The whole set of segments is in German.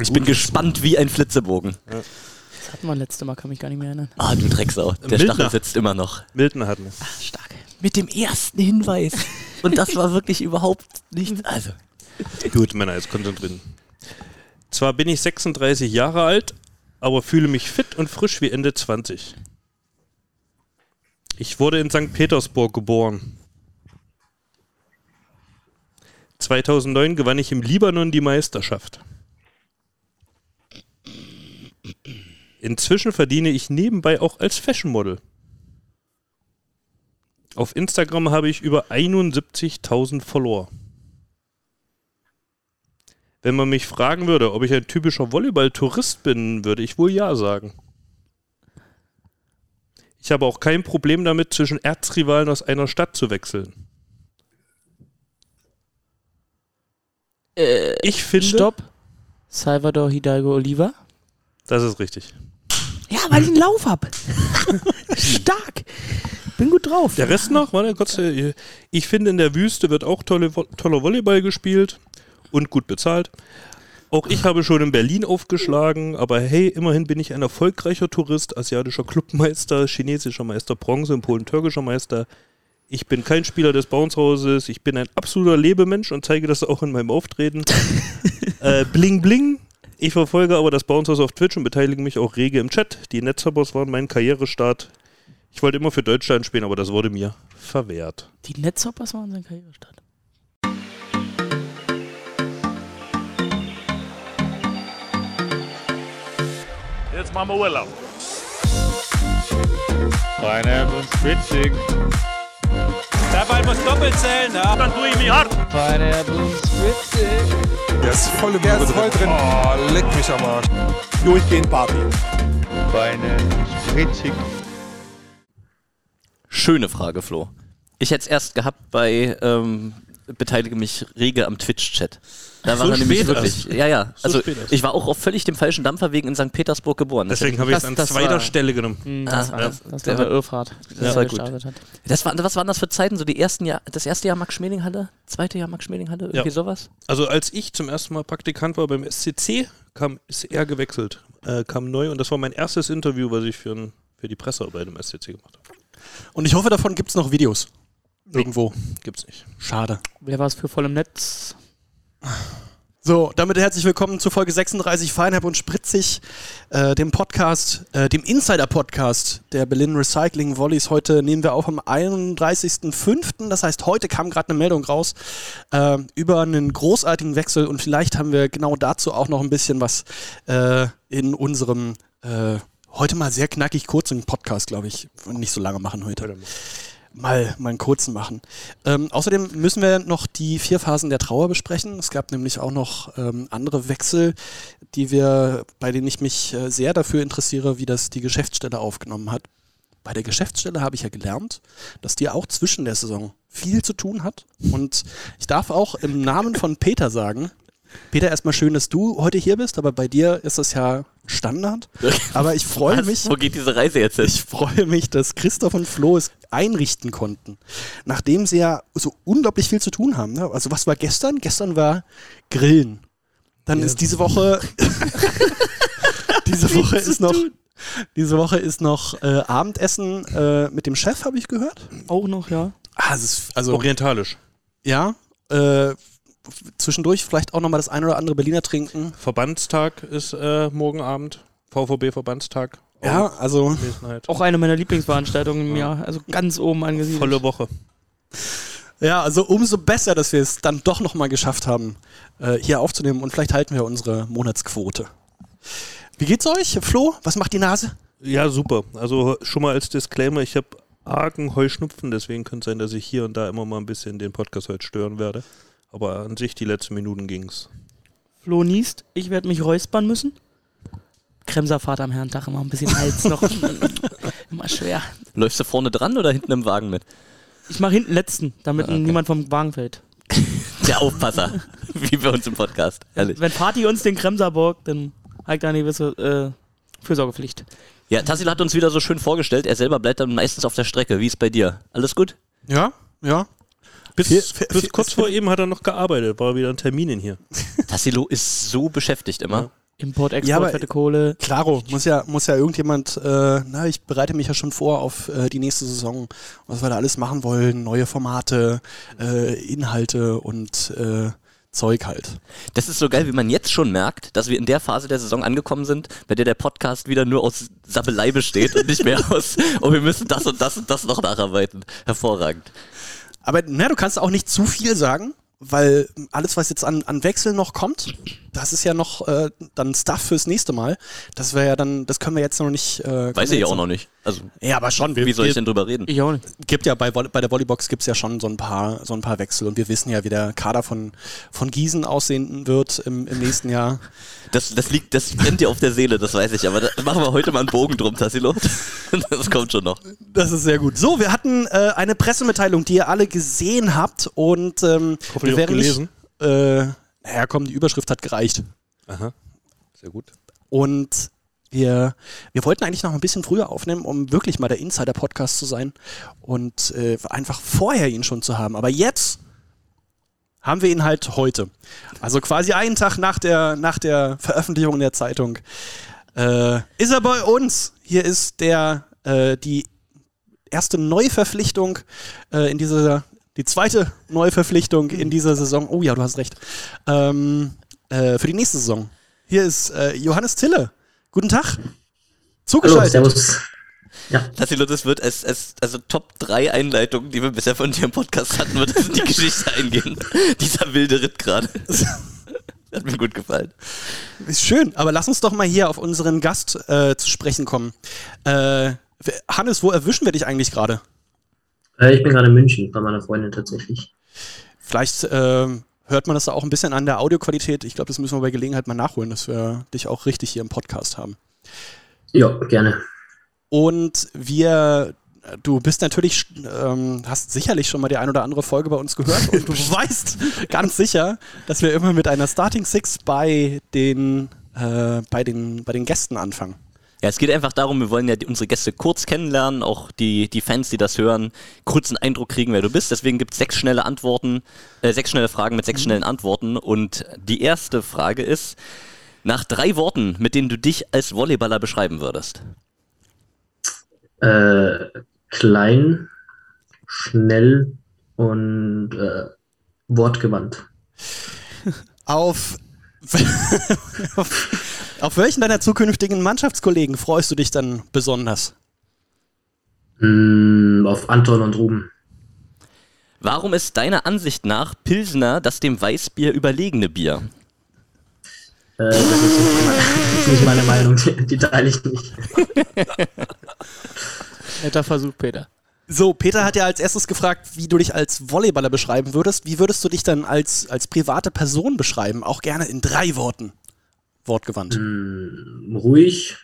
Ich bin gespannt wie ein Flitzebogen. Das hatten wir letzte Mal, kann mich gar nicht mehr erinnern. Ah, du Drecksau. Der Mildner. Stachel sitzt immer noch. Milton hatten wir. Ach, stark. Mit dem ersten Hinweis. Und das war wirklich überhaupt nicht. Also. Gut, Männer, jetzt konzentrieren. Zwar bin ich 36 Jahre alt, aber fühle mich fit und frisch wie Ende 20. Ich wurde in St. Petersburg geboren. 2009 gewann ich im Libanon die Meisterschaft. Inzwischen verdiene ich nebenbei auch als Fashion Model. Auf Instagram habe ich über 71.000 Follower. Wenn man mich fragen würde, ob ich ein typischer Volleyball-Tourist bin, würde ich wohl ja sagen. Ich habe auch kein Problem damit, zwischen Erzrivalen aus einer Stadt zu wechseln. ich finde, Stopp. Salvador Hidalgo Oliva. das ist richtig. Ja, weil ich einen Lauf hab. stark. Bin gut drauf. Der Rest noch, warte kurz. äh, Ich finde, in der Wüste wird auch tolle, toller Volleyball gespielt und gut bezahlt. Auch ich habe schon in Berlin aufgeschlagen, aber hey, immerhin bin ich ein erfolgreicher Tourist, asiatischer Clubmeister, chinesischer Meister Bronze in Polen türkischer Meister. Ich bin kein Spieler des Bounce-Hauses, ich bin ein absoluter Lebemensch und zeige das auch in meinem Auftreten. äh, bling bling. Ich verfolge aber das Bounce House auf Twitch und beteilige mich auch rege im Chat. Die Netzhoppers waren mein Karrierestart. Ich wollte immer für Deutschland spielen, aber das wurde mir verwehrt. Die Netzhoppers waren sein Karrierestart. Jetzt machen wir Urlaub. Pineapple Switching. Der Ball muss doppelt zählen, ja. Dann tue ich mich hart. Pineapple Switching. Der ist voll, der ist voll drin. Oh, leck mich am Arsch. Durchgehend Party. Pineapple Switching. Schöne Frage, Flo. Ich hätte es erst gehabt bei ähm, Beteilige mich rege am Twitch-Chat. Da So war er nämlich spät wirklich. erst. Ja, ja. So Also ich war auch auf völlig dem falschen Dampfer wegen in St. Petersburg geboren. Deswegen habe ich es an das zweiter war- Stelle genommen. Hm, Ah, das, war, ja. das, das Der war der war- Irrfahrt, das war gut. das war, was waren das für Zeiten? So die ersten Jahr, das erste Jahr Max-Schmeling-Halle, zweite Jahr Max-Schmeling-Halle, irgendwie Ja. sowas? Also als ich zum ersten Mal Praktikant war beim SCC, kam, ist er gewechselt, äh, kam neu und das war mein erstes Interview, was ich für, ein, für die Pressearbeit im SCC gemacht habe. Und ich hoffe, davon gibt es noch Videos. Irgendwo. Gibt's nicht. Schade. Wer war es für voll im Netz? So, damit herzlich willkommen zu Folge 36 Feinherb und Spritzig, äh, dem Podcast, äh, dem Insider-Podcast der Berlin Recycling Volleys. Heute nehmen wir auf am 31.05. Das heißt, heute kam gerade eine Meldung raus äh, über einen großartigen Wechsel und vielleicht haben wir genau dazu auch noch ein bisschen was äh, in unserem äh, heute mal sehr knackig kurzen Podcast, glaube ich. Nicht so lange machen heute mal, mal einen kurzen machen. Ähm, außerdem müssen wir noch die vier Phasen der Trauer besprechen. Es gab nämlich auch noch ähm, andere Wechsel, die wir, bei denen ich mich äh, sehr dafür interessiere, wie das die Geschäftsstelle aufgenommen hat. Bei der Geschäftsstelle habe ich ja gelernt, dass die auch zwischen der Saison viel zu tun hat. Und ich darf auch im Namen von Peter sagen, Peter, erstmal schön, dass du heute hier bist, aber bei dir ist das ja Standard. Aber ich freue mich. Wo geht diese Reise jetzt hin? Ich freue mich, dass Christoph und Flo es einrichten konnten. Nachdem sie ja so unglaublich viel zu tun haben. Ne? Also was war gestern? Gestern war Grillen. Dann ist diese Woche diese Woche ist noch diese Woche ist noch äh, Abendessen äh, mit dem Chef, habe ich gehört. Auch noch, ja. Ah, es ist, also Orientalisch. ja, äh, zwischendurch vielleicht auch noch mal das ein oder andere Berliner trinken. Verbandstag ist äh, morgen Abend. VVB-Verbandstag. Ja, also. Auch eine meiner Lieblingsveranstaltungen im Jahr. Also ganz oben angesiedelt. Volle Woche. Ja, also umso besser, dass wir es dann doch nochmal geschafft haben, äh, hier aufzunehmen und vielleicht halten wir unsere Monatsquote. Wie geht's euch? Flo, was macht die Nase? Ja, super. Also schon mal als Disclaimer, ich habe argen Heuschnupfen, deswegen könnte es sein, dass ich hier und da immer mal ein bisschen den Podcast heute stören werde. Aber an sich die letzten Minuten ging's. Flo niest, ich werde mich räuspern müssen. Kremserfahrt am Herrentag immer ein bisschen Hals noch. immer schwer. Läufst du vorne dran oder hinten im Wagen mit? Ich mache hinten letzten, damit Ah, okay. niemand vom Wagen fällt. Der Aufpasser. Wie bei uns im Podcast. Ehrlich. Wenn Party uns den Kremser borgt, dann halt da eine gewisse äh, Fürsorgepflicht. Ja, Tassil hat uns wieder so schön vorgestellt. Er selber bleibt dann meistens auf der Strecke. Wie ist bei dir? Alles gut? Ja, ja. Bis, Viel- viel- bis kurz vor eben hat er noch gearbeitet, war wieder ein Termin in hier. Tassilo ist so beschäftigt immer. Import, Export, Ja, aber- fette Kohle. Klaro, muss ja, muss ja irgendjemand, äh, na, ich bereite mich ja schon vor auf äh, die nächste Saison, was wir da alles machen wollen, neue Formate, äh, Inhalte und äh, Zeug halt. Das ist so geil, wie man jetzt schon merkt, dass wir in der Phase der Saison angekommen sind, bei der der Podcast wieder nur aus Sabbelei besteht und nicht mehr aus, oh, wir müssen das und das und das noch nacharbeiten. Hervorragend. Aber na, du kannst auch nicht zu viel sagen, weil alles, was jetzt an, an Wechseln noch kommt, das ist ja noch äh, dann Stuff fürs nächste Mal. Das wäre ja dann, das können wir jetzt noch nicht. Äh, Weiß wir ich auch noch nicht. Also, Ja, aber schon. Wir, wie soll ich wir, denn drüber reden? Ich auch nicht. gibt ja bei, bei der Volleybox gibt es ja schon so ein paar so ein paar Wechsel und wir wissen ja, wie der Kader von, von Gießen aussehen wird im, im nächsten Jahr. Das, das liegt, das brennt dir auf der Seele, das weiß ich, aber da machen wir heute mal einen Bogen drum, Tassilo. Das kommt schon noch. Das ist sehr gut. So, wir hatten äh, eine Pressemitteilung, die ihr alle gesehen habt und ähm, Hoffentlich wir auch wären gelesen. Nicht, äh, naja, komm, die Überschrift hat gereicht. Aha. Sehr gut. Und wir, wir wollten eigentlich noch ein bisschen früher aufnehmen, um wirklich mal der Insider-Podcast zu sein und äh, einfach vorher ihn schon zu haben. Aber jetzt haben wir ihn halt heute. Also quasi einen Tag nach der, nach der Veröffentlichung in der Zeitung. Äh, ist er bei uns? Hier ist der, äh, die erste Neuverpflichtung äh, in dieser, die zweite Neuverpflichtung in dieser Saison. Oh ja, du hast recht. Ähm, äh, für die nächste Saison. Hier ist äh, Johannes Tille. Guten Tag. Hallo, Zugeschaltet. servus. Ja, Tassilo, das wird als, als also Top 3 Einleitungen, die wir bisher von dir im Podcast hatten, wird es in die Geschichte eingehen. Dieser wilde Ritt gerade. Hat mir gut gefallen. Ist schön, aber lass uns doch mal hier auf unseren Gast äh, zu sprechen kommen. Äh, Hannes, wo erwischen wir dich eigentlich gerade? Äh, ich bin gerade in München bei meiner Freundin tatsächlich. Vielleicht ähm, hört man das da auch ein bisschen an der Audioqualität. Ich glaube, das müssen wir bei Gelegenheit mal nachholen, dass wir dich auch richtig hier im Podcast haben. Ja, gerne. Und wir, du bist natürlich, ähm, hast sicherlich schon mal die ein oder andere Folge bei uns gehört und du weißt ganz sicher, dass wir immer mit einer Starting Six bei den, äh, bei den, bei den Gästen anfangen. Ja, es geht einfach darum, wir wollen ja die, unsere Gäste kurz kennenlernen, auch die, die Fans, die das hören, kurz einen Eindruck kriegen, wer du bist. Deswegen gibt es sechs schnelle Antworten, äh, sechs schnelle Fragen mit sechs schnellen Antworten. Und die erste Frage ist, nach drei Worten, mit denen du dich als Volleyballer beschreiben würdest. Äh, klein, schnell und äh, wortgewandt. Auf, auf, auf welchen deiner zukünftigen Mannschaftskollegen freust du dich dann besonders? Hm, auf Anton und Ruben. Warum ist deiner Ansicht nach Pilsner das dem Weißbier überlegene Bier? Äh, das, ist nicht meine, das ist nicht meine Meinung, die, die teile ich nicht. Netter Versuch, Peter. So, Peter hat ja als erstes gefragt, wie du dich als Volleyballer beschreiben würdest. Wie würdest du dich dann als, als private Person beschreiben? Auch gerne in drei Worten. Wortgewandt. Hm, ruhig,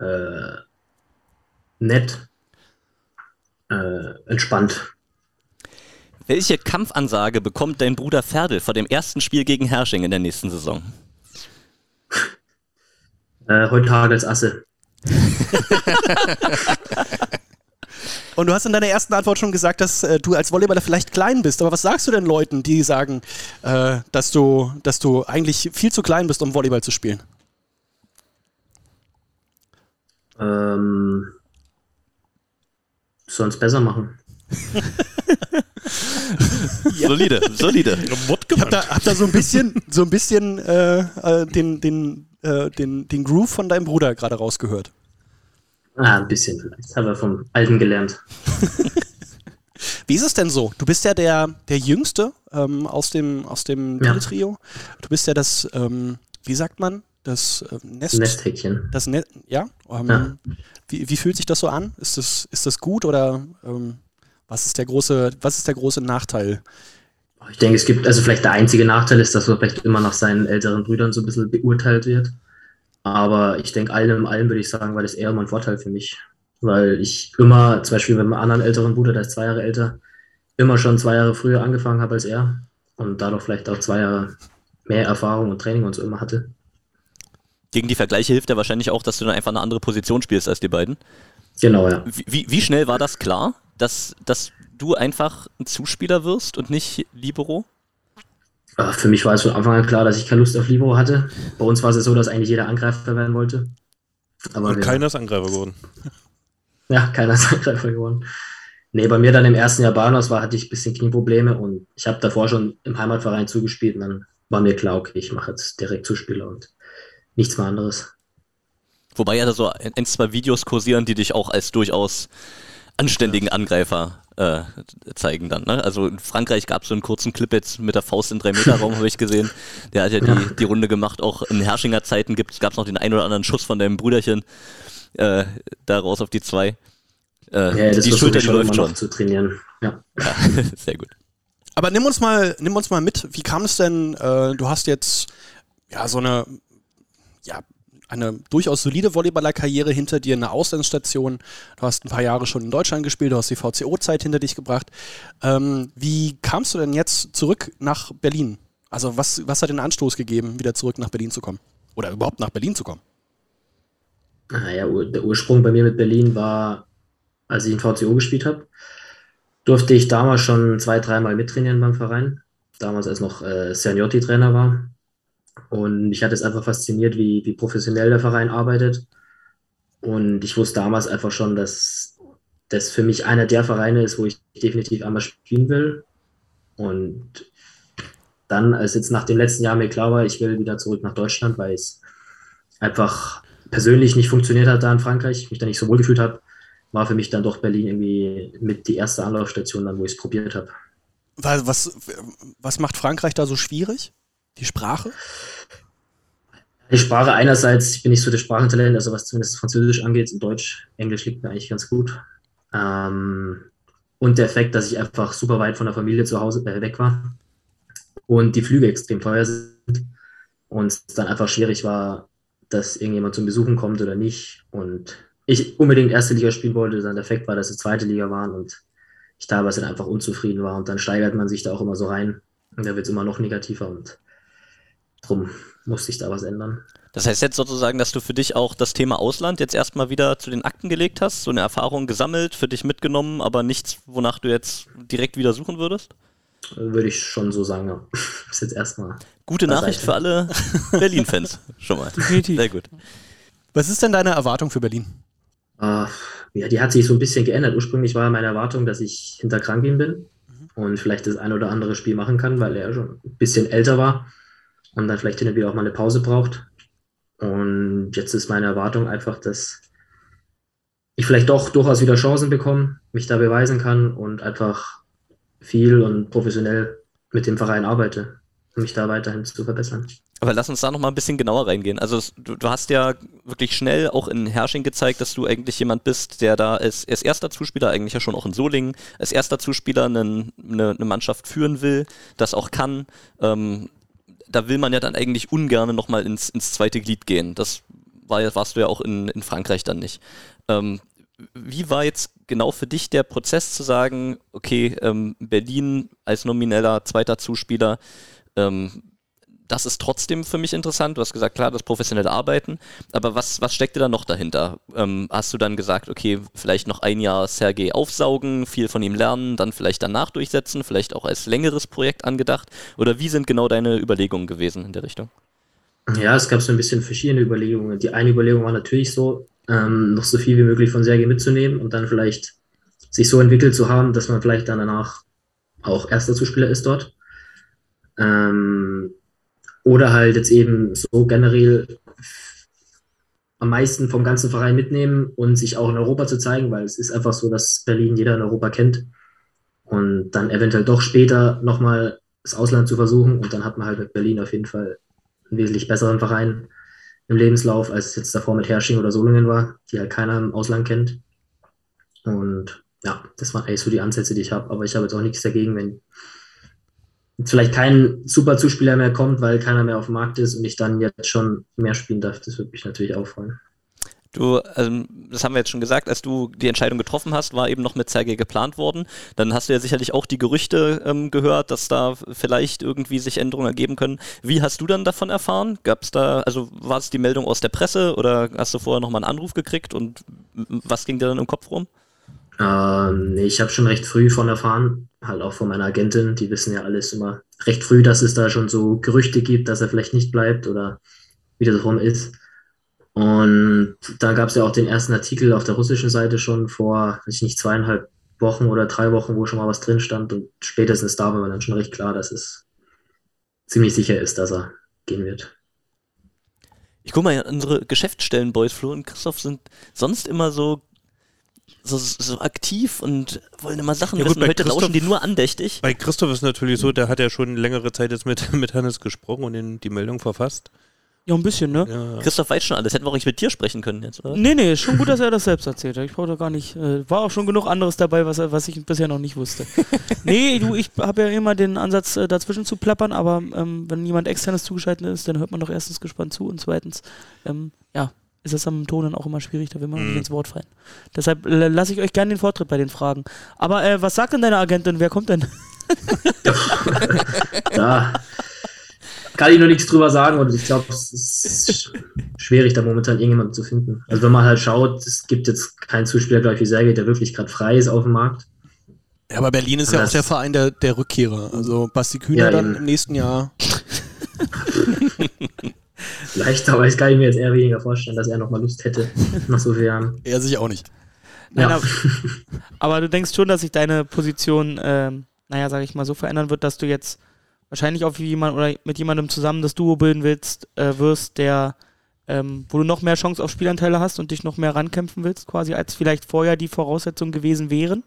äh, nett, äh, entspannt. Welche Kampfansage bekommt dein Bruder Ferdel vor dem ersten Spiel gegen Hersching in der nächsten Saison? Äh, heute Hagels Asse. Und du hast in deiner ersten Antwort schon gesagt, dass äh, du als Volleyballer vielleicht klein bist. Aber was sagst du denn Leuten, die sagen, äh, dass, du, dass du eigentlich viel zu klein bist, um Volleyball zu spielen? Ähm, sollen es besser machen. Solide, solide. Ich hab da, hab da so ein bisschen, so ein bisschen äh, äh, den, den, äh, den, den Groove von deinem Bruder gerade rausgehört. Ah, ein bisschen vielleicht. Das haben wir vom Alten gelernt. Wie ist es denn so? Du bist ja der, der Jüngste ähm, aus dem, aus dem Ja. Trio. Du bist ja das, ähm, wie sagt man, das äh, Nest. Nesthäkchen. Das Net, ja. Ähm, Ja. Wie, wie fühlt sich das so an? Ist das, ist das gut oder ähm, was ist der große, was ist der große Nachteil? Ich denke, es gibt, also vielleicht der einzige Nachteil ist, dass man vielleicht immer nach seinen älteren Brüdern so ein bisschen beurteilt wird. Aber ich denke, allem in allem würde ich sagen, war das eher immer ein Vorteil für mich. Weil ich immer, zum Beispiel mit meinem anderen älteren Bruder, der ist zwei Jahre älter, immer schon zwei Jahre früher angefangen habe als er. Und dadurch vielleicht auch zwei Jahre mehr Erfahrung und Training und so immer hatte. Gegen die Vergleiche hilft ja wahrscheinlich auch, dass du dann einfach eine andere Position spielst als die beiden. Genau, ja. Wie, wie, wie schnell war das klar, dass, dass du einfach ein Zuspieler wirst und nicht Libero? Äh, Für mich war es von Anfang an klar, dass ich keine Lust auf Libero hatte. Bei uns war es ja so, dass eigentlich jeder Angreifer werden wollte. Aber Und keiner ist Angreifer geworden. Ja, keiner ist Angreifer geworden. Nee, bei mir dann im ersten Jahr Bahnhofs war, hatte ich ein bisschen Knieprobleme und ich habe davor schon im Heimatverein zugespielt und dann war mir klar, okay, ich mache jetzt direkt Zuspieler und nichts mehr anderes. Wobei ja da so ein, ein, zwei Videos kursieren, die dich auch als durchaus anständigen Angreifer äh, zeigen dann. Ne? Also in Frankreich gab es so einen kurzen Clip jetzt mit der Faust in 3 Meter Raum, habe ich gesehen. Der hat ja die, die Runde gemacht. Auch in Herrschinger Zeiten gab es noch den ein oder anderen Schuss von deinem Brüderchen äh, da raus auf die zwei. Äh, Ja, das die Schulter, die schon läuft schon. noch zu trainieren. Ja. Ja, sehr gut. Aber nimm uns mal, nimm uns mal mit. Wie kam es denn? Äh, du hast jetzt ja so eine, ja, eine durchaus solide Volleyballerkarriere hinter dir, eine Auslandsstation. Du hast ein paar Jahre schon in Deutschland gespielt, du hast die VCO-Zeit hinter dich gebracht. Ähm, wie kamst du denn jetzt zurück nach Berlin? Also was, was hat den Anstoß gegeben, wieder zurück nach Berlin zu kommen? Oder überhaupt nach Berlin zu kommen? Naja, ur- der Ursprung bei mir mit Berlin war, als ich in VCO gespielt habe, durfte ich damals schon zwei, dreimal mittrainieren beim Verein. Damals, als noch äh, Seniority-Trainer war. Und mich hat es einfach fasziniert, wie, wie professionell der Verein arbeitet. Und ich wusste damals einfach schon, dass das für mich einer der Vereine ist, wo ich definitiv einmal spielen will. Und dann, als jetzt nach dem letzten Jahr mir klar war, ich will wieder zurück nach Deutschland, weil es einfach persönlich nicht funktioniert hat da in Frankreich, ich mich da nicht so wohl gefühlt habe, war für mich dann doch Berlin irgendwie mit die erste Anlaufstation, dann, wo ich es probiert habe. Was, was macht Frankreich da so schwierig? Die Sprache? Die Sprache einerseits, ich bin nicht so der Sprachentalent, also was zumindest Französisch angeht, und Deutsch, Englisch liegt mir eigentlich ganz gut. Ähm, und der Effekt, dass ich einfach super weit von der Familie zu Hause äh, weg war und die Flüge extrem teuer sind und es dann einfach schwierig war, dass irgendjemand zum Besuchen kommt oder nicht. Und ich unbedingt erste Liga spielen wollte, dann der Effekt war, dass es zweite Liga waren und ich teilweise einfach unzufrieden war und dann steigert man sich da auch immer so rein und da wird es immer noch negativer und drum musste ich da was ändern. Das heißt jetzt sozusagen, dass du für dich auch das Thema Ausland jetzt erstmal wieder zu den Akten gelegt hast, so eine Erfahrung gesammelt, für dich mitgenommen, aber nichts, wonach du jetzt direkt wieder suchen würdest? Würde ich schon so sagen, ja. Ist jetzt erstmal. Gute. Nachricht für alle Berlin-Fans schon mal. Definitiv. Sehr gut. Was ist denn deine Erwartung für Berlin? Äh, ja, die hat sich so ein bisschen geändert. Ursprünglich war meine Erwartung, dass ich hinter Krankin bin und vielleicht das ein oder andere Spiel machen kann, weil er schon ein bisschen älter war und dann vielleicht hin und wieder auch mal eine Pause braucht. Und jetzt ist meine Erwartung einfach, dass ich vielleicht doch durchaus wieder Chancen bekomme, mich da beweisen kann und einfach viel und professionell mit dem Verein arbeite, um mich da weiterhin zu verbessern. Aber lass uns da noch mal ein bisschen genauer reingehen. Also du, du hast ja wirklich schnell auch in Hersching gezeigt, dass du eigentlich jemand bist, der da als, als erster Zuspieler, eigentlich ja schon auch in Solingen, als erster Zuspieler einen, eine, eine Mannschaft führen will, das auch kann. Ähm, da will man ja dann eigentlich ungern nochmal ins, ins zweite Glied gehen. Das war, warst du ja auch in, in Frankreich dann nicht. Ähm, wie war jetzt genau für dich der Prozess zu sagen, okay, ähm, Berlin als nomineller zweiter Zuspieler, ähm, das ist trotzdem für mich interessant. Du hast gesagt, klar, das professionelle Arbeiten, aber was, was steckte da noch dahinter? Ähm, hast du dann gesagt, okay, vielleicht noch ein Jahr Sergei aufsaugen, viel von ihm lernen, dann vielleicht danach durchsetzen, vielleicht auch als längeres Projekt angedacht? Oder wie sind genau deine Überlegungen gewesen in der Richtung? Ja, es gab so ein bisschen verschiedene Überlegungen. Die eine Überlegung war natürlich so, ähm, noch so viel wie möglich von Sergei mitzunehmen und dann vielleicht sich so entwickelt zu haben, dass man vielleicht dann danach auch erster Zuspieler ist dort. Ähm, oder halt jetzt eben so generell am meisten vom ganzen Verein mitnehmen und sich auch in Europa zu zeigen, weil es ist einfach so, dass Berlin jeder in Europa kennt. Und dann eventuell doch später nochmal das Ausland zu versuchen. Und dann hat man halt mit Berlin auf jeden Fall einen wesentlich besseren Verein im Lebenslauf, als es jetzt davor mit Hersching oder Solingen war, die halt keiner im Ausland kennt. Und ja, das waren eigentlich so die Ansätze, die ich habe. Aber ich habe jetzt auch nichts dagegen, wenn jetzt vielleicht kein super Zuspieler mehr kommt, weil keiner mehr auf dem Markt ist und ich dann jetzt schon mehr spielen darf. Das würde mich natürlich auch freuen. Du, ähm, das haben wir jetzt schon gesagt, als du die Entscheidung getroffen hast, war eben noch mit Sergei geplant worden. Dann hast du ja sicherlich auch die Gerüchte ähm, gehört, dass da vielleicht irgendwie sich Änderungen ergeben können. Wie hast du dann davon erfahren? Gab es da, also war es die Meldung aus der Presse oder hast du vorher nochmal einen Anruf gekriegt und was ging dir dann im Kopf rum? Ähm, ich habe schon recht früh von erfahren, halt auch von meiner Agentin, die wissen ja alles immer recht früh, dass es da schon so Gerüchte gibt, dass er vielleicht nicht bleibt oder wie das rum ist. Und da gab es ja auch den ersten Artikel auf der russischen Seite schon vor, weiß ich nicht, zweieinhalb Wochen oder drei Wochen, wo schon mal was drin stand. Und spätestens da war mir dann schon recht klar, dass es ziemlich sicher ist, dass er gehen wird. Ich guck mal, unsere Geschäftsstellen, Boys, Flo und Christoph sind sonst immer so, so, so aktiv und wollen immer Sachen Ja gut, wissen. Heute lauschen die nur andächtig. Bei Christoph ist natürlich so, der hat ja schon längere Zeit jetzt mit, mit Hannes gesprochen und den, die Meldung verfasst. Ja, ein bisschen, ne? Ja. Christoph weiß schon alles. Hätten wir auch nicht mit dir sprechen können jetzt, oder? Nee, nee, ist schon gut, dass er das selbst erzählt hat. Ich brauche da gar nicht. Äh, war auch schon genug anderes dabei, was, er- was ich bisher noch nicht wusste. nee, du, ich habe ja immer den Ansatz, äh, dazwischen zu plappern, aber ähm, wenn jemand externes zugeschaltet ist, dann hört man doch erstens gespannt zu und zweitens, ähm, ja, ist es am Ton dann auch immer schwierig, da will man nicht Mhm. ins Wort fallen. Deshalb äh, lasse ich euch gerne den Vortritt bei den Fragen. Aber äh, was sagt denn deine Agentin? Wer kommt denn? Da kann ich noch nichts drüber sagen und ich glaube, es ist schwierig, da momentan irgendjemanden zu finden. Also wenn man halt schaut, es gibt jetzt keinen Zuspieler, glaube ich, wie Sergej, der wirklich gerade frei ist auf dem Markt. Ja, aber Berlin ist ja Das- auch der Verein der, der Rückkehrer. Also Basti Kühner Ja, dann eben. im nächsten Jahr. Vielleicht, aber ich kann ich mir jetzt eher weniger vorstellen, dass er nochmal Lust hätte nach so vielen Jahren. Er sich auch nicht. Nein, Ja. aber, aber du denkst schon, dass sich deine Position, ähm, naja, sag ich mal, so verändern wird, dass du jetzt wahrscheinlich auf jemand oder mit jemandem zusammen das Duo bilden willst, äh, wirst, der, ähm, wo du noch mehr Chance auf Spielanteile hast und dich noch mehr rankämpfen willst, quasi, als vielleicht vorher die Voraussetzungen gewesen wären.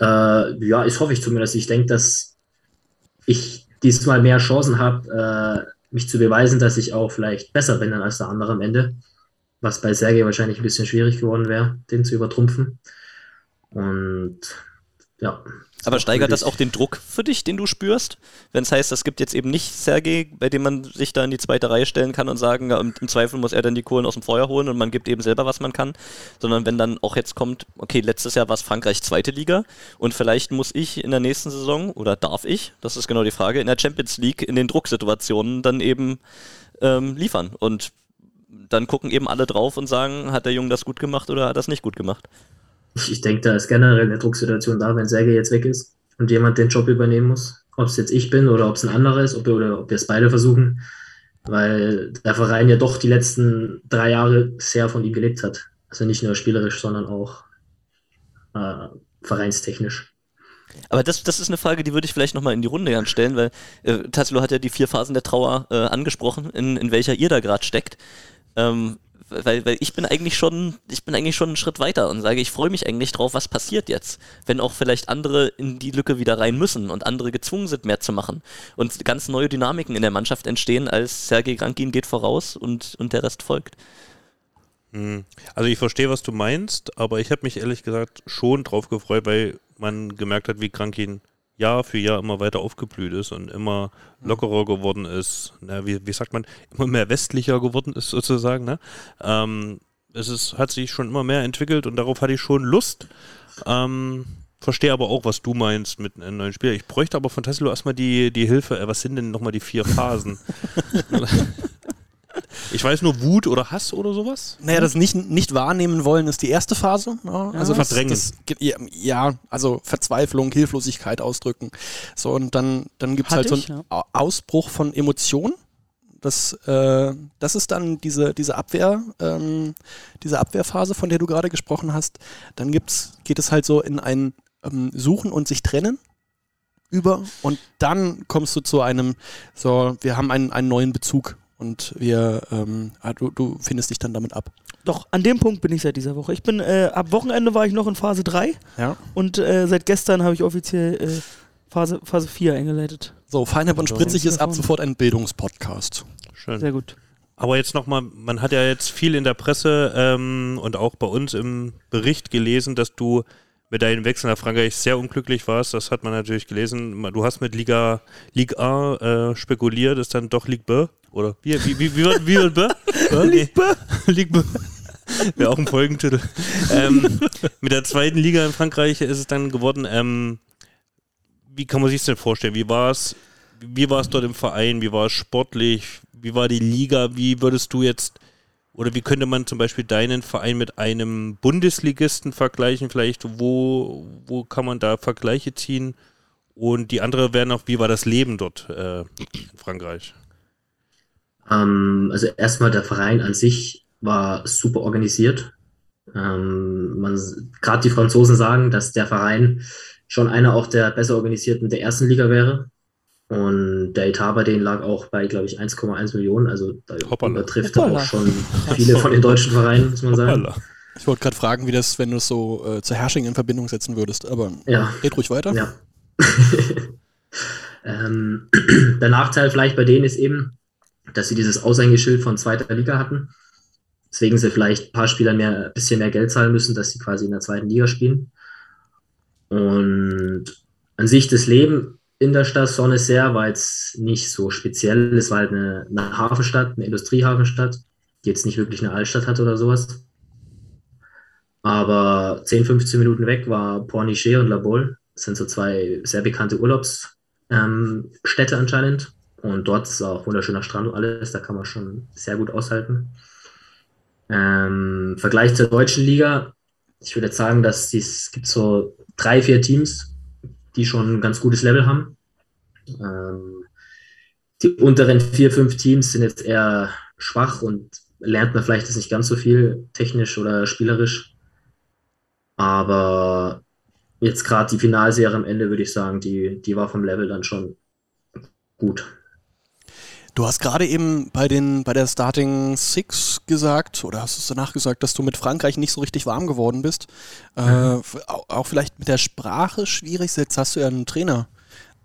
Äh, ja, ich hoffe ich zumindest. Ich denke, dass ich diesmal mehr Chancen habe, äh, mich zu beweisen, dass ich auch vielleicht besser bin als der andere am Ende. Was bei Sergej wahrscheinlich ein bisschen schwierig geworden wäre, den zu übertrumpfen. Und ja. Aber steigert das auch den Druck für dich, den du spürst? Wenn es heißt, es gibt jetzt eben nicht Sergej, bei dem man sich da in die zweite Reihe stellen kann und sagen, ja, im Zweifel muss er dann die Kohlen aus dem Feuer holen und man gibt eben selber, was man kann. Sondern wenn dann auch jetzt kommt, okay, letztes Jahr war es Frankreich zweite Liga und vielleicht muss ich in der nächsten Saison oder darf ich, das ist genau die Frage, in der Champions League in den Drucksituationen dann eben ähm, liefern. Und dann gucken eben alle drauf und sagen, hat der Junge das gut gemacht oder hat er das nicht gut gemacht? Ich, ich denke, da ist generell eine Drucksituation da, wenn Sergej jetzt weg ist und jemand den Job übernehmen muss. Ob es jetzt ich bin oder ob es ein anderer ist, ob wir, oder ob wir es beide versuchen. Weil der Verein ja doch die letzten drei Jahre sehr von ihm gelebt hat. Also nicht nur spielerisch, sondern auch äh, vereinstechnisch. Aber das, das ist eine Frage, die würde ich vielleicht nochmal in die Runde stellen, weil äh, Tassilo hat ja die vier Phasen der Trauer äh, angesprochen, in, in welcher ihr da gerade steckt. Ähm, weil, weil ich bin eigentlich schon, ich bin eigentlich schon einen Schritt weiter und sage, ich freue mich eigentlich drauf, was passiert jetzt. Wenn auch vielleicht andere in die Lücke wieder rein müssen und andere gezwungen sind, mehr zu machen. Und ganz neue Dynamiken in der Mannschaft entstehen, als Sergei Grankin geht voraus und, und der Rest folgt. Hm. Also ich verstehe, was du meinst, aber ich habe mich ehrlich gesagt schon drauf gefreut, weil man gemerkt hat, wie Krankin Jahr für Jahr immer weiter aufgeblüht ist und immer lockerer geworden ist. Na, wie, wie sagt man, immer mehr westlicher geworden ist sozusagen. Ne? Ähm, es ist, hat sich schon immer mehr entwickelt und darauf hatte ich schon Lust. Ähm, verstehe aber auch, was du meinst mit einem neuen Spieler. Ich bräuchte aber von Tassilo erstmal die, die Hilfe. Äh, was sind denn nochmal die vier Phasen? ich weiß nur Wut oder Hass oder sowas. Naja, das nicht, nicht wahrnehmen wollen ist die erste Phase. Ja, also das- Verdrängen. Das, ja, ja, also Verzweiflung, Hilflosigkeit ausdrücken. So, und dann, dann gibt es halt Hatte so ich, einen Au- Ausbruch von Emotionen. Das, äh, das ist dann diese, diese Abwehr, ähm, diese Abwehrphase, von der du gerade gesprochen hast. Dann gibt's, geht es halt so in ein ähm, Suchen und sich trennen über und dann kommst du zu einem, so, wir haben einen, einen neuen Bezug und wir, ähm, ah, du, du findest dich dann damit ab. Doch, an dem Punkt bin ich seit dieser Woche. Ich bin, äh, ab Wochenende war ich noch in Phase 3 Ja. und äh, seit gestern habe ich offiziell äh, Phase, Phase 4 eingeleitet. So, Feinherb und Spritzig ist ab sofort ein Bildungspodcast. Schön. Sehr gut. Aber jetzt nochmal, man hat ja jetzt viel in der Presse ähm, und auch bei uns im Bericht gelesen, dass du mit deinem Wechsel nach Frankreich sehr unglücklich warst. Das hat man natürlich gelesen. Du hast mit Liga, Ligue A äh, spekuliert, ist dann doch Ligue B? Oder wie, wie, wie, wie, wie wird B? Ligue B? Ligue B. Wäre auch ein Folgentitel. ähm, mit der zweiten Liga in Frankreich ist es dann geworden. Ähm, wie kann man sich das denn vorstellen? Wie war es? Wie war es dort im Verein? Wie war es sportlich? Wie war die Liga? Wie würdest du jetzt oder wie könnte man zum Beispiel deinen Verein mit einem Bundesligisten vergleichen? Vielleicht wo wo kann man da Vergleiche ziehen? Und die andere wäre noch, wie war das Leben dort äh, in Frankreich? Ähm, also erstmal der Verein an sich war super organisiert. Ähm, Gerade die Franzosen sagen, dass der Verein schon einer auch der besser organisierten der ersten Liga wäre. Und der Etat bei denen lag auch bei, glaube ich, 1,1 Millionen. Also da Hoppala. übertrifft er auch schon viele von den deutschen Vereinen, muss man sagen. Hoppala. Ich wollte gerade fragen, wie das, wenn du es so äh, zu Hersching in Verbindung setzen würdest, aber Ja. red ruhig weiter. Ja. ähm, der Nachteil vielleicht bei denen ist eben, dass sie dieses Aushängeschild von zweiter Liga hatten. Deswegen sie vielleicht ein paar Spieler mehr, ein bisschen mehr Geld zahlen müssen, dass sie quasi in der zweiten Liga spielen. Und an sich das Leben in der Stadt Sonne-Serre war jetzt nicht so speziell. Es war halt eine, eine Hafenstadt, eine Industriehafenstadt, die jetzt nicht wirklich eine Altstadt hatte oder sowas. Aber 10, 15 Minuten weg war Pornichet und La Baule. Das sind so zwei sehr bekannte Urlaubsstädte ähm, anscheinend. Und dort ist auch wunderschöner Strand und alles. Da kann man schon sehr gut aushalten. Ähm, Vergleich zur deutschen Liga, ich würde jetzt sagen, dass es gibt so drei, vier Teams, die schon ein ganz gutes Level haben. Ähm, die unteren vier, fünf Teams sind jetzt eher schwach und lernt man vielleicht jetzt nicht ganz so viel technisch oder spielerisch. Aber jetzt gerade die Finalserie am Ende, würde ich sagen, die, die war vom Level dann schon gut. Du hast gerade eben bei, den, bei der Starting Six gesagt, oder hast es danach gesagt, dass du mit Frankreich nicht so richtig warm geworden bist. Äh, auch, auch vielleicht mit der Sprache schwierig. Jetzt hast du ja einen Trainer,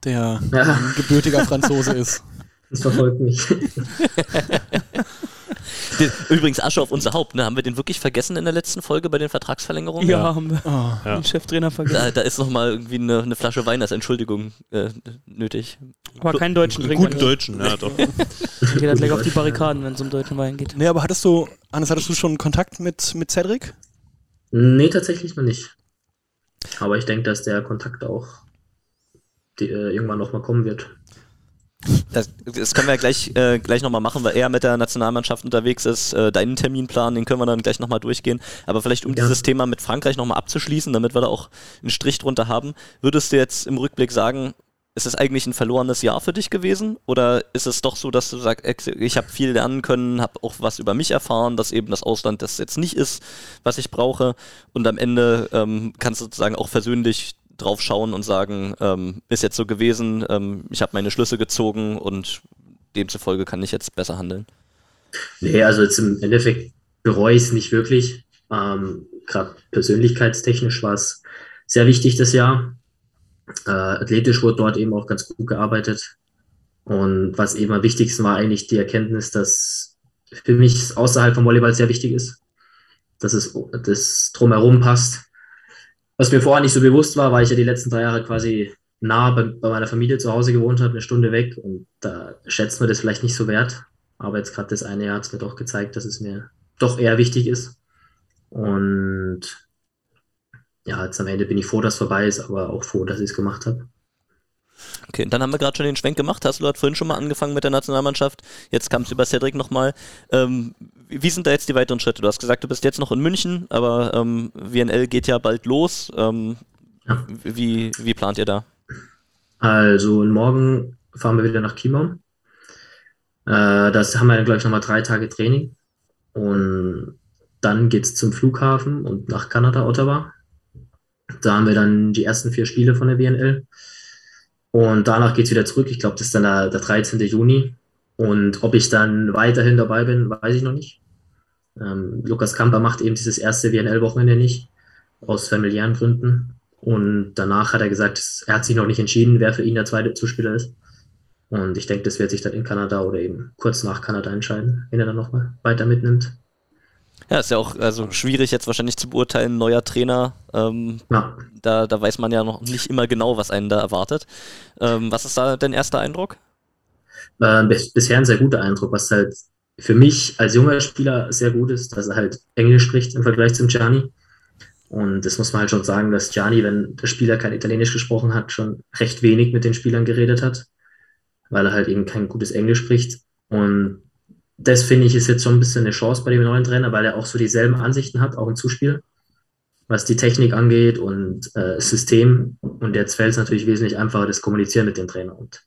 der Ja. ein gebürtiger Franzose ist. Das verfolgt mich. Den- Übrigens Asche auf unser Haupt, ne? Haben wir den wirklich vergessen in der letzten Folge bei den Vertragsverlängerungen? Ja, haben wir Oh. Ja. den Cheftrainer vergessen. Da, da ist nochmal irgendwie eine, eine Flasche Wein als Entschuldigung äh, nötig. Aber keinen deutschen Einen Trinker. guten Deutschen, ja doch. Geht halt gleich auf die Barrikaden, wenn es um deutschen Wein geht. Nee, aber hattest du, Hannes, hattest du schon Kontakt mit, mit Cedric? Nee, tatsächlich noch nicht. Aber ich denke, dass der Kontakt auch die, äh, irgendwann nochmal kommen wird. Das, das können wir ja gleich, äh, gleich nochmal machen, weil er mit der Nationalmannschaft unterwegs ist. Äh, deinen Terminplan, den können wir dann gleich nochmal durchgehen. Aber vielleicht, um Ja. dieses Thema mit Frankreich nochmal abzuschließen, damit wir da auch einen Strich drunter haben, würdest du jetzt im Rückblick sagen, ist es eigentlich ein verlorenes Jahr für dich gewesen? Oder ist es doch so, dass du sagst, ich habe viel lernen können, habe auch was über mich erfahren, dass eben das Ausland das jetzt nicht ist, was ich brauche? Und am Ende ähm, kannst du sozusagen auch versöhnlich drauf schauen und sagen, ähm, ist jetzt so gewesen, ähm, ich habe meine Schlüsse gezogen und demzufolge kann ich jetzt besser handeln. Nee, also jetzt im Endeffekt bereue ich es nicht wirklich. Ähm, Gerade persönlichkeitstechnisch war es sehr wichtig das Jahr. Äh, athletisch wurde dort eben auch ganz gut gearbeitet. Und was eben am wichtigsten war eigentlich die Erkenntnis, dass für mich außerhalb vom Volleyball sehr wichtig ist, dass es das drumherum passt. Was mir vorher nicht so bewusst war, weil ich ja die letzten drei Jahre quasi nah bei, bei meiner Familie zu Hause gewohnt habe, eine Stunde weg. Und da schätzt man das vielleicht nicht so wert. Aber jetzt gerade das eine Jahr hat es mir doch gezeigt, dass es mir doch eher wichtig ist. Und ja, jetzt am Ende bin ich froh, dass es vorbei ist, aber auch froh, dass ich es gemacht habe. Okay, dann haben wir gerade schon den Schwenk gemacht. Hast du dort vorhin schon mal angefangen mit der Nationalmannschaft? Jetzt kam es über Cedric nochmal. Ähm, wie sind da jetzt die weiteren Schritte? Du hast gesagt, du bist jetzt noch in München, aber ähm, WNL geht ja bald los. Ähm, Ja. wie, wie plant ihr da? Also morgen fahren wir wieder nach Chiemau. Äh, das haben wir dann, glaube ich, nochmal drei Tage Training. Und dann geht es zum Flughafen und nach Kanada, Ottawa. Da haben wir dann die ersten vier Spiele von der WNL. Und danach geht es wieder zurück. Ich glaube, das ist dann der, der 13. Juni. Und ob ich dann weiterhin dabei bin, weiß ich noch nicht. Ähm, Lukas Kamper macht eben dieses erste WNL-Wochenende nicht, aus familiären Gründen. Und danach hat er gesagt, er hat sich noch nicht entschieden, wer für ihn der zweite Zuspieler ist. Und ich denke, das wird sich dann in Kanada oder eben kurz nach Kanada entscheiden, wenn er dann nochmal weiter mitnimmt. Ja, ist ja auch also schwierig jetzt wahrscheinlich zu beurteilen, neuer Trainer. Ähm, Ja, da, da weiß man ja noch nicht immer genau, was einen da erwartet. Ähm, was ist da dein erster Eindruck? Äh, bis, bisher ein sehr guter Eindruck, was halt für mich als junger Spieler sehr gut ist, dass er halt Englisch spricht im Vergleich zum Gianni. Und das muss man halt schon sagen, dass Gianni, wenn der Spieler kein Italienisch gesprochen hat, schon recht wenig mit den Spielern geredet hat, weil er halt eben kein gutes Englisch spricht. Und das finde ich ist jetzt schon ein bisschen eine Chance bei dem neuen Trainer, weil er auch so dieselben Ansichten hat, auch im Zuspiel. was die Technik angeht und äh, das System. Und jetzt fällt es natürlich wesentlich einfacher, das Kommunizieren mit dem Trainer. Und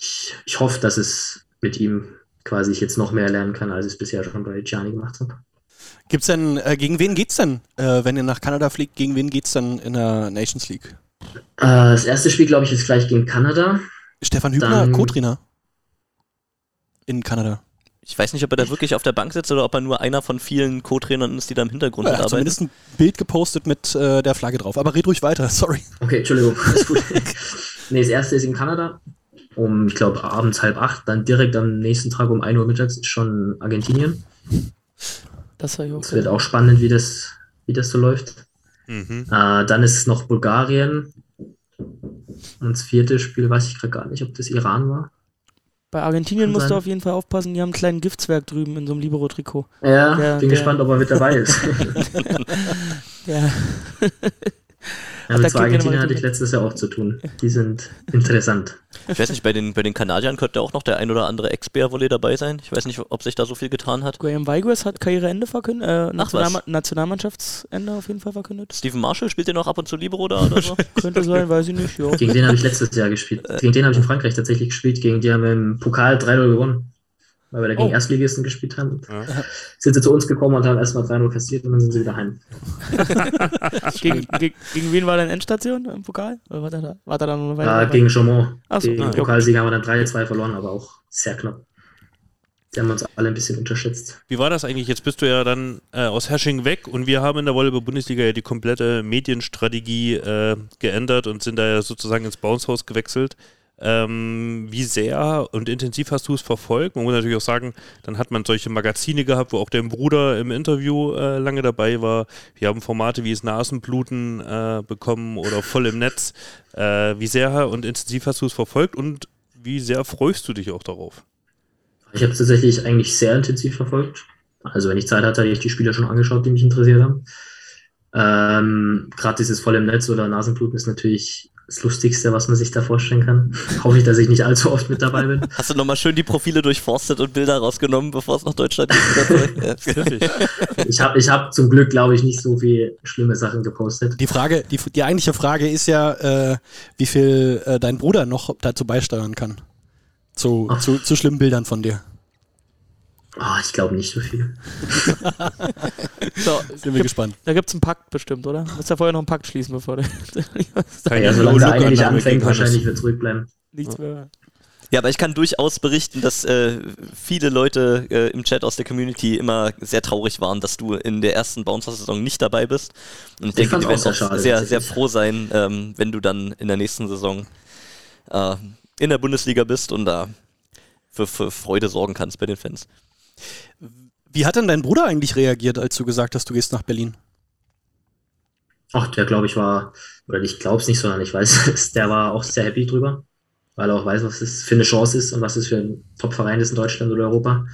ich, ich hoffe, dass es mit ihm quasi ich jetzt noch mehr lernen kann, als ich es bisher schon bei Gianni gemacht habe. Gibt's denn, äh, gegen wen geht's denn, äh, wenn ihr nach Kanada fliegt, gegen wen geht's dann in der Nations League? Äh, das erste Spiel, glaube ich, ist gleich gegen Kanada. Stefan Hübner, Co-Trainer in Kanada. Ich weiß nicht, ob er da wirklich auf der Bank sitzt oder ob er nur einer von vielen Co-Trainern ist, die da im Hintergrund Ja, er hat mitarbeiten. zumindest ein Bild gepostet mit äh, der Flagge drauf. Aber red ruhig weiter, sorry. Okay, Entschuldigung, alles gut. nee, das erste ist in Kanada. Um, ich glaube, abends halb acht. Dann direkt am nächsten Tag um 1 Uhr mittags ist schon Argentinien. Das war ich auch. Es wird auch spannend, wie das, wie das so läuft. Mhm. Äh, dann ist noch Bulgarien. Und das vierte Spiel weiß ich gerade gar nicht, ob das Iran war. Bei Argentinien Kann musst du auf jeden Fall aufpassen, die haben einen kleinen Giftswerk drüben in so einem Libero-Trikot. Ja, Der- bin der- gespannt, ob er mit dabei ist. Ja. ja, mit zwei Argentinien hatte ich letztes Jahr auch zu tun. Die sind interessant. Ich weiß nicht, bei den, bei den Kanadiern könnte auch noch der ein oder andere Ex-Bär-Volley dabei sein. Ich weiß nicht, ob sich da so viel getan hat. Graham Vigors hat Karriereende verkündet, äh, was. Nationalmannschaftsende auf jeden Fall verkündet. Steven Marshall spielt der noch ab und zu Libero da oder so? Könnte sein, weiß ich nicht. Ja. Gegen den habe ich letztes Jahr gespielt. Gegen den habe ich in Frankreich tatsächlich gespielt. Gegen die haben wir im Pokal 3-0 gewonnen. Weil wir da gegen Oh. Erstligisten gespielt haben. Und Ja. Sind sie zu uns gekommen und haben erstmal 3-0 kassiert und dann sind sie wieder heim. gegen, gegen, gegen wen war deine Endstation im Pokal? Oder war der da, war der da noch eine Weile Äh, dabei? gegen Chaumont. Ach so, Den ah, ja. Pokalsieg haben wir dann 3-2 verloren, aber auch sehr knapp. Die haben uns alle ein bisschen unterschätzt. Wie war das eigentlich? Jetzt bist du ja dann äh, aus Hersching weg und wir haben in der Volleyball-Bundesliga ja die komplette Medienstrategie äh, geändert und sind da ja sozusagen ins Bouncehaus gewechselt. Ähm, wie sehr und intensiv hast du es verfolgt? Man muss natürlich auch sagen, dann hat man solche Magazine gehabt, wo auch dein Bruder im Interview äh, lange dabei war. Wir haben Formate wie das Nasenbluten äh, bekommen oder voll im Netz. Äh, wie sehr und intensiv hast du es verfolgt und wie sehr freust du dich auch darauf? Ich habe es tatsächlich eigentlich sehr intensiv verfolgt. Also wenn ich Zeit hatte, hatte ich die Spiele schon angeschaut, die mich interessiert haben. Ähm, Gerade dieses voll im Netz oder Nasenbluten ist natürlich das Lustigste, was man sich da vorstellen kann. Hoffe ich, dass ich nicht allzu oft mit dabei bin. Hast du nochmal schön die Profile durchforstet und Bilder rausgenommen, bevor es nach Deutschland geht? Ich habe ich hab zum Glück, glaube ich, nicht so viel schlimme Sachen gepostet. Die Frage, die, die eigentliche Frage ist ja, äh, wie viel äh, dein Bruder noch dazu beisteuern kann. Zu, Ach. zu, zu schlimmen Bildern von dir. Ah, ich glaube nicht so viel. So, Sind wir gibt, gespannt. da gibt es einen Pakt bestimmt, oder? Musst ja vorher noch einen Pakt schließen, bevor du Keine Ja, solange der eine nicht Look-Annahme anfängt, wahrscheinlich wird zurückbleiben. nichts mehr. Ja, aber ich kann durchaus berichten, dass äh, viele Leute äh, im Chat aus der Community immer sehr traurig waren, dass du in der ersten Bouncer-Saison nicht dabei bist. Und ich, denke, die werden auch schade, sehr, sehr froh sein, ähm, wenn du dann in der nächsten Saison äh, in der Bundesliga bist und da für, für Freude sorgen kannst bei den Fans. Wie hat denn dein Bruder eigentlich reagiert, als du gesagt hast, du gehst nach Berlin? Ach, der glaube ich war, oder ich glaube es nicht, sondern ich weiß es, der war auch sehr happy drüber, weil er auch weiß, was das für eine Chance ist und was das für ein Top-Verein ist in Deutschland oder Europa.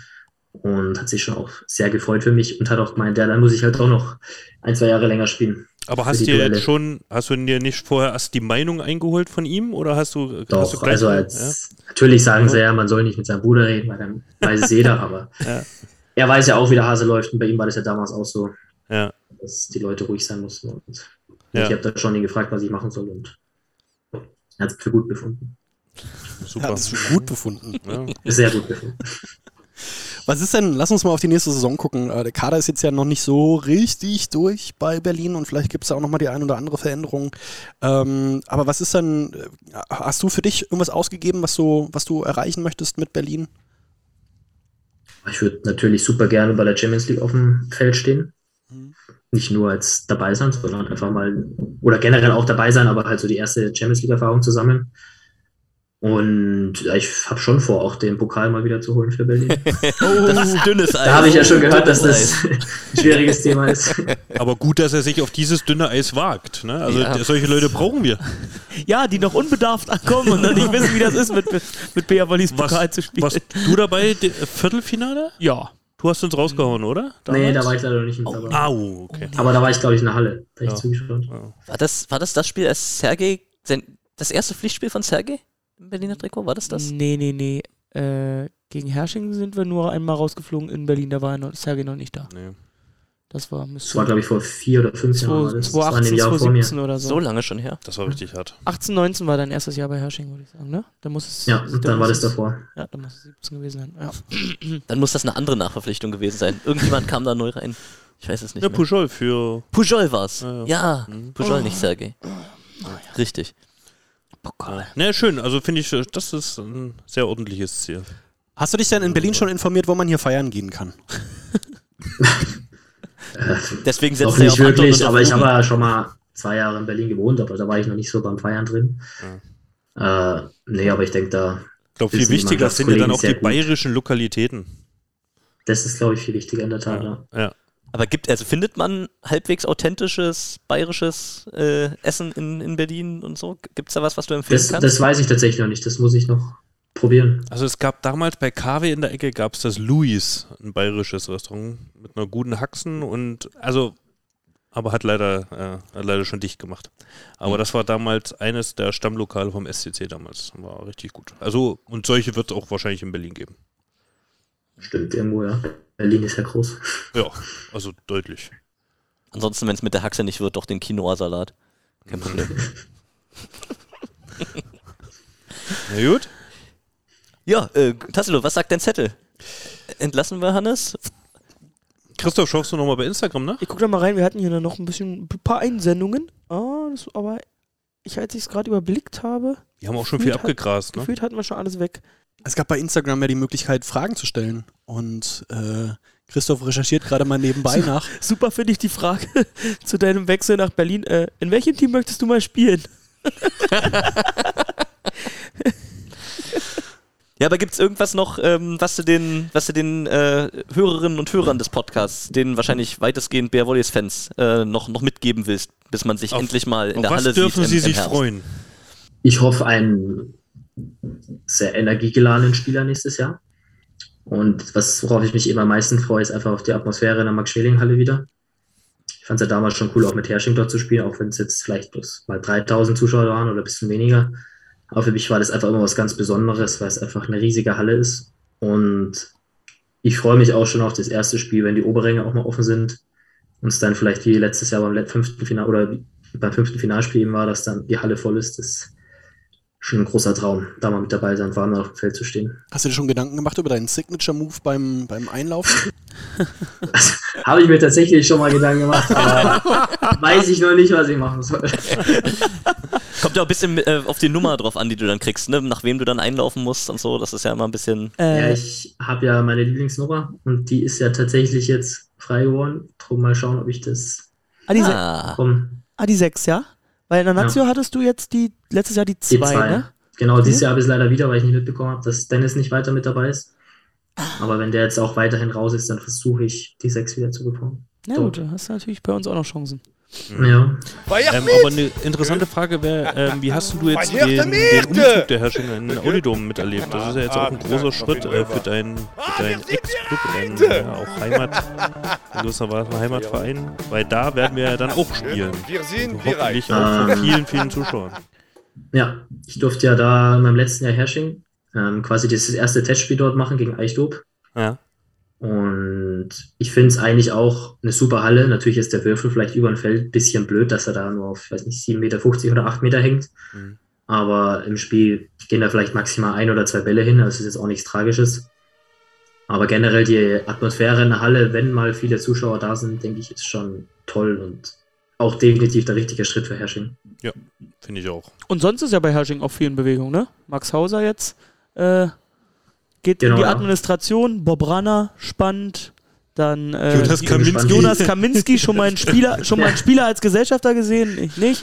Und hat sich schon auch sehr gefreut für mich und hat auch gemeint, ja, dann muss ich halt auch noch ein, zwei Jahre länger spielen. Aber hast die dir Duelle. jetzt schon, hast du dir nicht vorher erst die Meinung eingeholt von ihm oder hast du, hast du Doch, gleich also als, natürlich sagen sie ja, man soll nicht mit seinem Bruder reden, weil dann weiß es jeder, aber Ja. er weiß ja auch, wie der Hase läuft und bei ihm war das ja damals auch so, Ja, ja. dass die Leute ruhig sein mussten. Und Ja. ich habe da schon ihn gefragt, was ich machen soll und er hat es für gut befunden. super. Hat es für gut befunden. Ja. Sehr gut befunden. Was ist denn, lass uns mal auf die nächste Saison gucken. Äh, Der Kader ist jetzt ja noch nicht so richtig durch bei Berlin und vielleicht gibt es da auch nochmal die ein oder andere Veränderung. Ähm, aber was ist denn, äh, hast du für dich irgendwas ausgegeben, was du, was du erreichen möchtest mit Berlin? Ich würde natürlich super gerne bei der Champions League auf dem Feld stehen. Mhm. Nicht nur als dabei sein, sondern einfach mal, oder generell auch dabei sein, aber halt so die erste Champions League-Erfahrung zu sammeln. Und ja, ich habe schon vor, auch den Pokal mal wieder zu holen für Berlin. Das ist dünnes Eis. Da habe ich ja schon gehört, dass das ein schwieriges Thema ist. Aber gut, dass er sich auf dieses dünne Eis wagt. Ne? Also Ja. solche Leute brauchen wir. Ja, die noch unbedarft ankommen und dann nicht wissen, wie das ist, mit, mit Bea Wallis Was, Pokal zu spielen. warst du dabei, de- Viertelfinale? Ja. Du hast uns rausgehauen, oder? Nee, da Damals? war ich leider noch nicht mit dabei. Au, okay. Aber da war ich, glaube ich, in der Halle. Da hab ich Ja. zugeschaut. War das, war das das Spiel, als Sergei, das erste Pflichtspiel von Sergei im Berliner Trikot? War das das? Nee, nee, nee. Äh, gegen Hersching sind wir nur einmal rausgeflogen in Berlin, da war er Sergei noch nicht da. Nee. Das war, Das war, glaube ich, vor vier oder fünf Jahren. das. Das war in 2018, dem Jahr vor mir. 2017 oder so. So lange schon her. Das war richtig hart. 18, 19 war dein erstes Jahr bei Hersching, würde ich sagen, ne? Dann muss es. Ja, und dann war das davor. Ja, dann muss es 17 gewesen sein. Ja. Dann muss das eine andere Nachverpflichtung gewesen sein. Irgendjemand kam da neu rein. Ich weiß es nicht Ja, mehr. Pujol für. Pujol war's. Ja, ja. Ja, Mhm. Pujol, nicht Sergei. Richtig. Na, schön. Also finde ich, das ist ein sehr ordentliches Ziel. Hast du dich denn in Berlin schon informiert, wo man hier feiern gehen kann? Deswegen setzt Noch er nicht wirklich, aber ich habe ja schon mal zwei Jahre in Berlin gewohnt, aber da war ich noch nicht so beim Feiern drin. Äh, nee, aber ich denke, da, Ich glaube, viel wichtiger sind ja dann auch die bayerischen Lokalitäten. das ist, glaube ich, viel wichtiger in der Tat. Ja. Ja. Aber gibt, also findet man halbwegs authentisches bayerisches äh, Essen in, in Berlin und so? Gibt es da was, was du empfehlen Das, kannst? das weiß ich tatsächlich noch nicht. Das muss ich noch probieren. Also es gab damals bei KW in der Ecke gab es das Louis, ein bayerisches Restaurant mit einer guten Haxen und also aber hat leider äh, hat leider schon dicht gemacht. Aber das war damals eines der Stammlokale vom SCC damals. War richtig gut. Also und solche wird es auch wahrscheinlich in Berlin geben. Stimmt, irgendwo, ja. Berlin ist ja groß. Ja, also deutlich. Ansonsten, wenn es mit der Haxe nicht wird, doch den Quinoa-Salat. Kein Problem. Na gut. ja, äh, Tassilo, was sagt dein Zettel? Entlassen wir Hannes? Christoph, schaust du nochmal bei Instagram nach? Ich guck da mal rein, wir hatten hier noch ein bisschen ein paar Einsendungen. Ah, das, aber ich, als ich es gerade überblickt habe, Die haben auch schon viel Gefühlt hat- abgegrast, ne? gefühlt hatten wir schon alles weg. Es gab bei Instagram ja die Möglichkeit, Fragen zu stellen. Und äh, Christoph recherchiert gerade mal nebenbei nach. Super finde ich die Frage zu deinem Wechsel nach Berlin. Äh, in welchem Team möchtest du mal spielen? Ja, aber gibt es irgendwas noch, ähm, was du den, was du den äh, Hörerinnen und Hörern des Podcasts, den wahrscheinlich weitestgehend Bär Volleys Fans, äh, noch, noch mitgeben willst, bis man sich Auf- endlich mal in Auf der was Halle dürfen sieht? Sie im, im sich Herbst? freuen? Ich hoffe, einen sehr energiegeladenen Spieler nächstes Jahr. Und was, worauf ich mich eben am meisten freue, ist einfach auf die Atmosphäre in der Max-Schmeling-Halle wieder. Ich fand es ja damals schon cool, auch mit Hersching dort zu spielen, auch wenn es jetzt vielleicht bloß mal 3000 Zuschauer waren oder ein bisschen weniger. Aber für mich war das einfach immer was ganz Besonderes, weil es einfach eine riesige Halle ist. Und ich freue mich auch schon auf das erste Spiel, wenn die Oberränge auch mal offen sind. Und es dann vielleicht wie letztes Jahr beim fünften Final oder beim fünften Finalspiel eben war, dass dann die Halle voll ist. Das ist schon ein großer Traum, da mal mit dabei sein, vor allem auf dem Feld zu stehen. Hast du dir schon Gedanken gemacht über deinen Signature-Move beim, beim Einlaufen? Habe ich mir tatsächlich schon mal Gedanken gemacht, aber weiß ich noch nicht, was ich machen soll. Kommt ja auch ein bisschen äh, auf die Nummer drauf an, die du dann kriegst, ne? nach wem du dann einlaufen musst und so. Das ist ja immer ein bisschen. Ja, Äh, ich habe ja meine Lieblingsnummer und die ist ja tatsächlich jetzt frei geworden. Drum mal schauen, ob ich das ah, die, Ah, komm. ah, die 6, ja? Weil in der Nazio hattest du jetzt die, letztes Jahr die Die 2, zwei. ne? Genau, dieses Jahr habe ich es leider wieder, weil ich nicht mitbekommen habe, dass Dennis nicht weiter mit dabei ist. Aber wenn der jetzt auch weiterhin raus ist, dann versuche ich, die sechs wieder zu bekommen. Na gut, da hast du natürlich bei uns auch noch Chancen. Ja. Ähm, aber eine interessante Frage wäre, ähm, wie hast du jetzt den, den Umzug der Herrschinger in den Audidom miterlebt? Das ist ja jetzt auch ein großer Schritt äh, für deinen für deinen Ex-Club, deinen ja, auch Heimat, in gewisser Weise Heimatverein, weil da werden wir ja dann auch spielen. Wir sind Also hoffentlich auch von vielen, vielen Zuschauern. Ja, ich durfte ja da in meinem letzten Jahr Hersching ähm, quasi das erste Testspiel dort machen gegen Eichdob. Ja. Und ich finde es eigentlich auch eine super Halle. Natürlich ist der Würfel vielleicht über dem Feld ein bisschen blöd, dass er da nur auf, weiß nicht, 7,50 Meter oder 8 Meter hängt. Mhm. Aber im Spiel gehen da vielleicht maximal ein oder zwei Bälle hin. Also ist jetzt auch nichts Tragisches. Aber generell die Atmosphäre in der Halle, wenn mal viele Zuschauer da sind, denke ich, ist schon toll und auch definitiv der richtige Schritt für Hersching. Finde ich auch. Und sonst ist ja bei Hersching auch viel in Bewegung, ne? Max Hauser jetzt äh, geht Genau, in die ja. Administration, Bob Ranner, spannend. Dann äh, Jonas Ich Kaminski. Jonas Kaminski, schon mal ein Spieler, schon mal ein Spieler als Gesellschafter gesehen, ich nicht.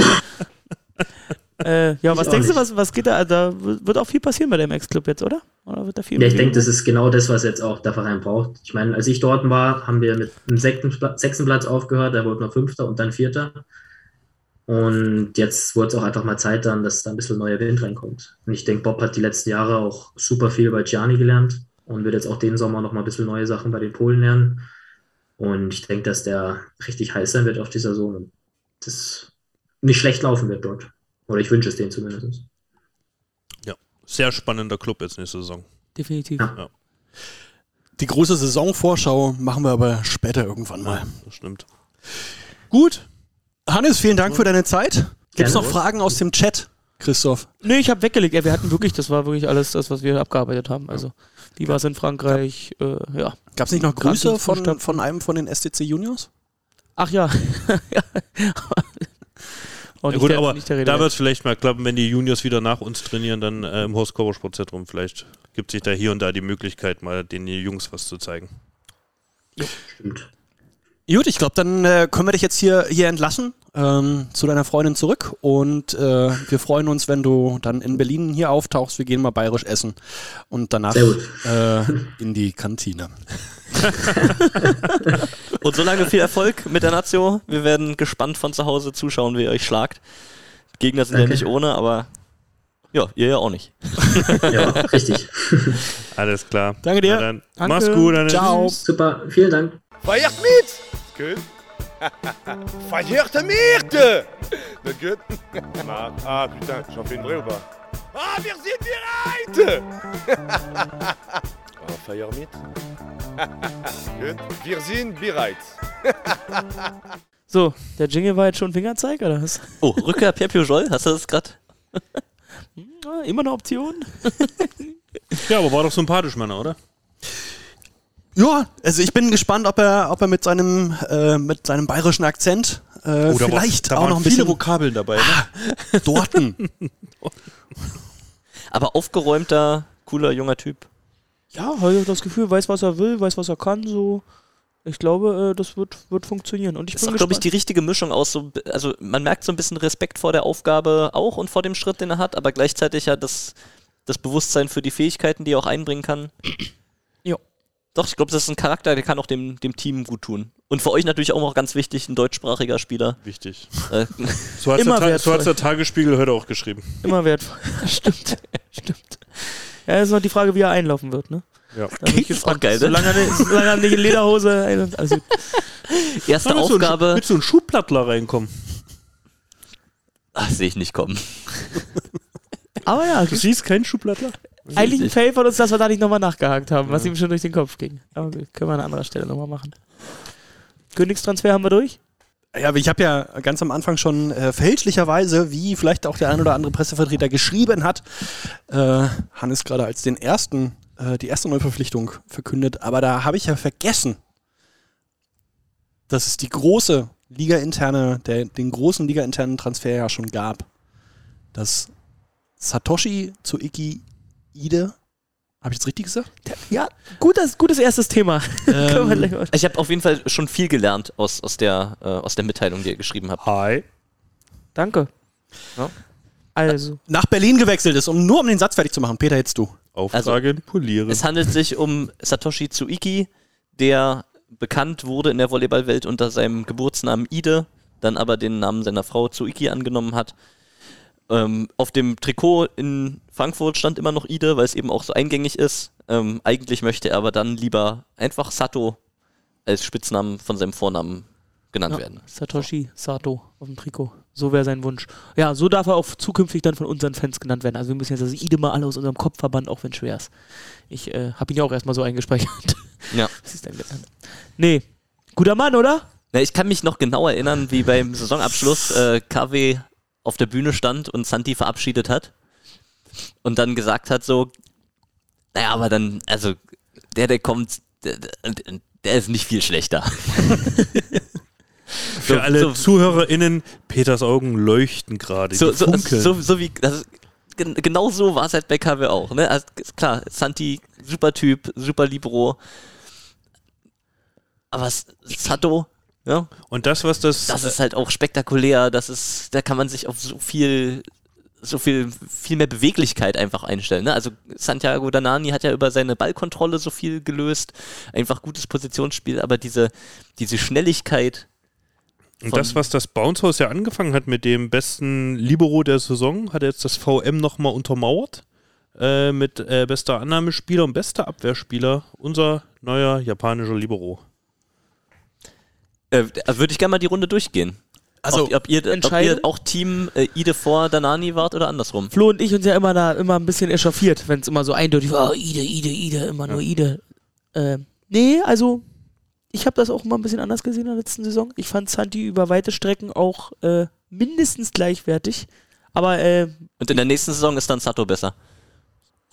äh, ja, was auch denkst du, nicht. was, was geht da? Da wird auch viel passieren bei dem Ex-Club jetzt, oder? Oder wird da viel Ja, ich denke, das ist genau das, was jetzt auch der Verein braucht. Ich meine, als ich dort war, haben wir mit einem sechsten sechsten Platz aufgehört, da wurde noch Fünfter und dann Vierter. Und jetzt wurde es auch einfach mal Zeit dann, dass da ein bisschen neuer Wind reinkommt. Und ich denke, Bob hat die letzten Jahre auch super viel bei Gianni gelernt und wird jetzt auch den Sommer noch mal ein bisschen neue Sachen bei den Polen lernen. Und ich denke, dass der richtig heiß sein wird auf die Saison und das nicht schlecht laufen wird dort. Oder ich wünsche es denen zumindest. Sehr spannender Club jetzt nächste Saison. Definitiv. Ja. Die große Saisonvorschau machen wir aber später irgendwann mal. Das stimmt. Gut. Hannes, vielen Dank für deine Zeit. Gibt es noch Fragen aus dem Chat, Christoph? Nee, ich habe weggelegt. Ja, wir hatten wirklich, das war wirklich alles das, was wir abgearbeitet haben. Also, wie war es in Frankreich? Äh, ja. Gab es nicht noch Grüße die von, von einem von den STC Juniors? Ach ja. ja. Oh, Ja, nicht gut, der- aber nicht der Rede da wird es vielleicht mal klappen, wenn die Juniors wieder nach uns trainieren, dann äh, im Horst Körper Sportzentrum. Vielleicht gibt sich da hier und da die Möglichkeit, mal den Jungs was zu zeigen. Stimmt. Gut, ich glaube, dann äh, können wir dich jetzt hier, hier entlassen ähm, zu deiner Freundin zurück und äh, wir freuen uns, wenn du dann in Berlin hier auftauchst. Wir gehen mal bayerisch essen und danach äh, in die Kantine. Und solange viel Erfolg mit der Nazio. Wir werden gespannt von zu Hause zuschauen, wie ihr euch schlagt. Gegner sind ja Danke. nicht ohne, aber ja, ihr ja auch nicht. Ja, richtig. Alles klar. Danke dir. Na dann, Danke. Mach's gut. Ciao. Super, vielen Dank. Feiert mit! Gut. Mit! Na gut. Na, ah, putain, j'en fais une vraie ou pas? Ah, wir sind bereit! ah, feiert mit? gut. Wir sind bereit. So, der Jingle war jetzt schon Fingerzeig, oder was? Oh, Rückkehr Pierre Pujol, hast du das gerade? Immer eine Option? Ja, aber war doch sympathisch, Mann, oder? Ja, also ich bin gespannt, ob er, ob er mit seinem, äh, mit seinem bayerischen Akzent äh, Oh, da war- vielleicht da auch noch ein viele bisschen Vokabeln dabei. Ne? Dorten. Aber aufgeräumter, cooler, junger Typ. Ja, habe ich das Gefühl, weiß, was er will, weiß, was er kann, so. Ich glaube, äh, das wird, wird funktionieren. Und ich Das bin ist auch, glaube ich, die richtige Mischung aus so, also man merkt so ein bisschen Respekt vor der Aufgabe auch und vor dem Schritt, den er hat, aber gleichzeitig ja das, das Bewusstsein für die Fähigkeiten, die er auch einbringen kann. Doch, ich glaube, das ist ein Charakter, der kann auch dem, dem Team gut tun. Und für euch natürlich auch noch ganz wichtig, ein deutschsprachiger Spieler. Wichtig. Äh, So hat Immer der, Ta so der Tagesspiegel heute auch geschrieben. Immer wertvoll. Stimmt. Stimmt. Ja, ist noch die Frage, wie er einlaufen wird, ne? Ja. Da bin ich Ist auch geil, ne? Solange er solange er eine Lederhose. Also, erste Kann mit so ein- Aufgabe. Mit so einem Schublattler reinkommen. Ach, sehe ich nicht kommen. aber ja, Du siehst keinen Schublattler? Eigentlich ein Fail von uns, dass wir da nicht nochmal nachgehakt haben, was ihm schon durch den Kopf ging. Aber können wir an anderer Stelle nochmal machen. Königstransfer haben wir durch? Ja, aber ich habe ja ganz am Anfang schon äh, fälschlicherweise, wie vielleicht auch der ein oder andere Pressevertreter geschrieben hat, äh, Hannes gerade als den ersten, äh, die erste Neuverpflichtung verkündet. Aber da habe ich ja vergessen, dass es die große Liga-interne, den großen Liga-internen Transfer ja schon gab. Dass Satoshi zu Iki Ide, habe ich das richtig gesagt? Ja, gutes, gutes erstes Thema. Können wir gleich mal- Ich habe auf jeden Fall schon viel gelernt aus, aus, der, äh, aus der Mitteilung, die ihr geschrieben habt. Hi. Danke. Ja. Also, nach Berlin gewechselt ist, um nur um den Satz fertig zu machen. Peter, jetzt du. Auftragen, polieren. Es handelt sich um Satoshi Tsuiki, der bekannt wurde in der Volleyballwelt unter seinem Geburtsnamen Ide, dann aber den Namen seiner Frau Tsuiki angenommen hat. Ähm, auf dem Trikot in Frankfurt stand immer noch Ide, weil es eben auch so eingängig ist. Ähm, eigentlich möchte er aber dann lieber einfach Sato als Spitznamen von seinem Vornamen genannt ja, werden. Satoshi Sato auf dem Trikot. So wäre sein Wunsch. Ja, so darf er auch zukünftig dann von unseren Fans genannt werden. Also wir müssen jetzt das Ide mal alle aus unserem Kopf verbannen, auch wenn schwer ist. Ich äh, habe ihn ja auch erstmal so eingespeichert. Ja. Was ist denn? Nee. Guter Mann, oder? Na, ich kann mich noch genau erinnern, wie beim Saisonabschluss äh, KW auf der Bühne stand und Santi verabschiedet hat und dann gesagt hat so, naja, aber dann, also der, der kommt, der, der- ist nicht viel schlechter. Für so- alle so- ZuhörerInnen, Peters Augen leuchten gerade. So, so, so, wie, also, gen- genau so war es halt bei KW auch. Ne? Also, klar, Santi, super Typ, super Libro. Aber Sato, ja, Und das, was das. das ist halt auch spektakulär, das ist, da kann man sich auf so viel, so viel, viel mehr Beweglichkeit einfach einstellen. Ne? Also Santiago Danani hat ja über seine Ballkontrolle so viel gelöst, einfach gutes Positionsspiel, aber diese, diese Schnelligkeit, Und das, was das Bounce House ja angefangen hat mit dem besten Libero der Saison, hat jetzt das VM nochmal untermauert. Äh, mit äh, bester Annahmespieler und bester Abwehrspieler. Unser neuer japanischer Libero. äh, würde ich gerne mal die Runde durchgehen. Also, ob, ob, ihr, ob ihr auch Team äh, Ide vor Danani wart oder andersrum. Flo und ich uns ja immer da immer ein bisschen echauffiert, wenn es immer so eindeutig war, oh, Ide, Ide, Ide, immer nur Ide. Äh, Nee, also ich habe das auch immer ein bisschen anders gesehen in der letzten Saison. Ich fand Santi über weite Strecken auch äh, mindestens gleichwertig. Aber äh, Und in der nächsten Saison ist dann Sato besser.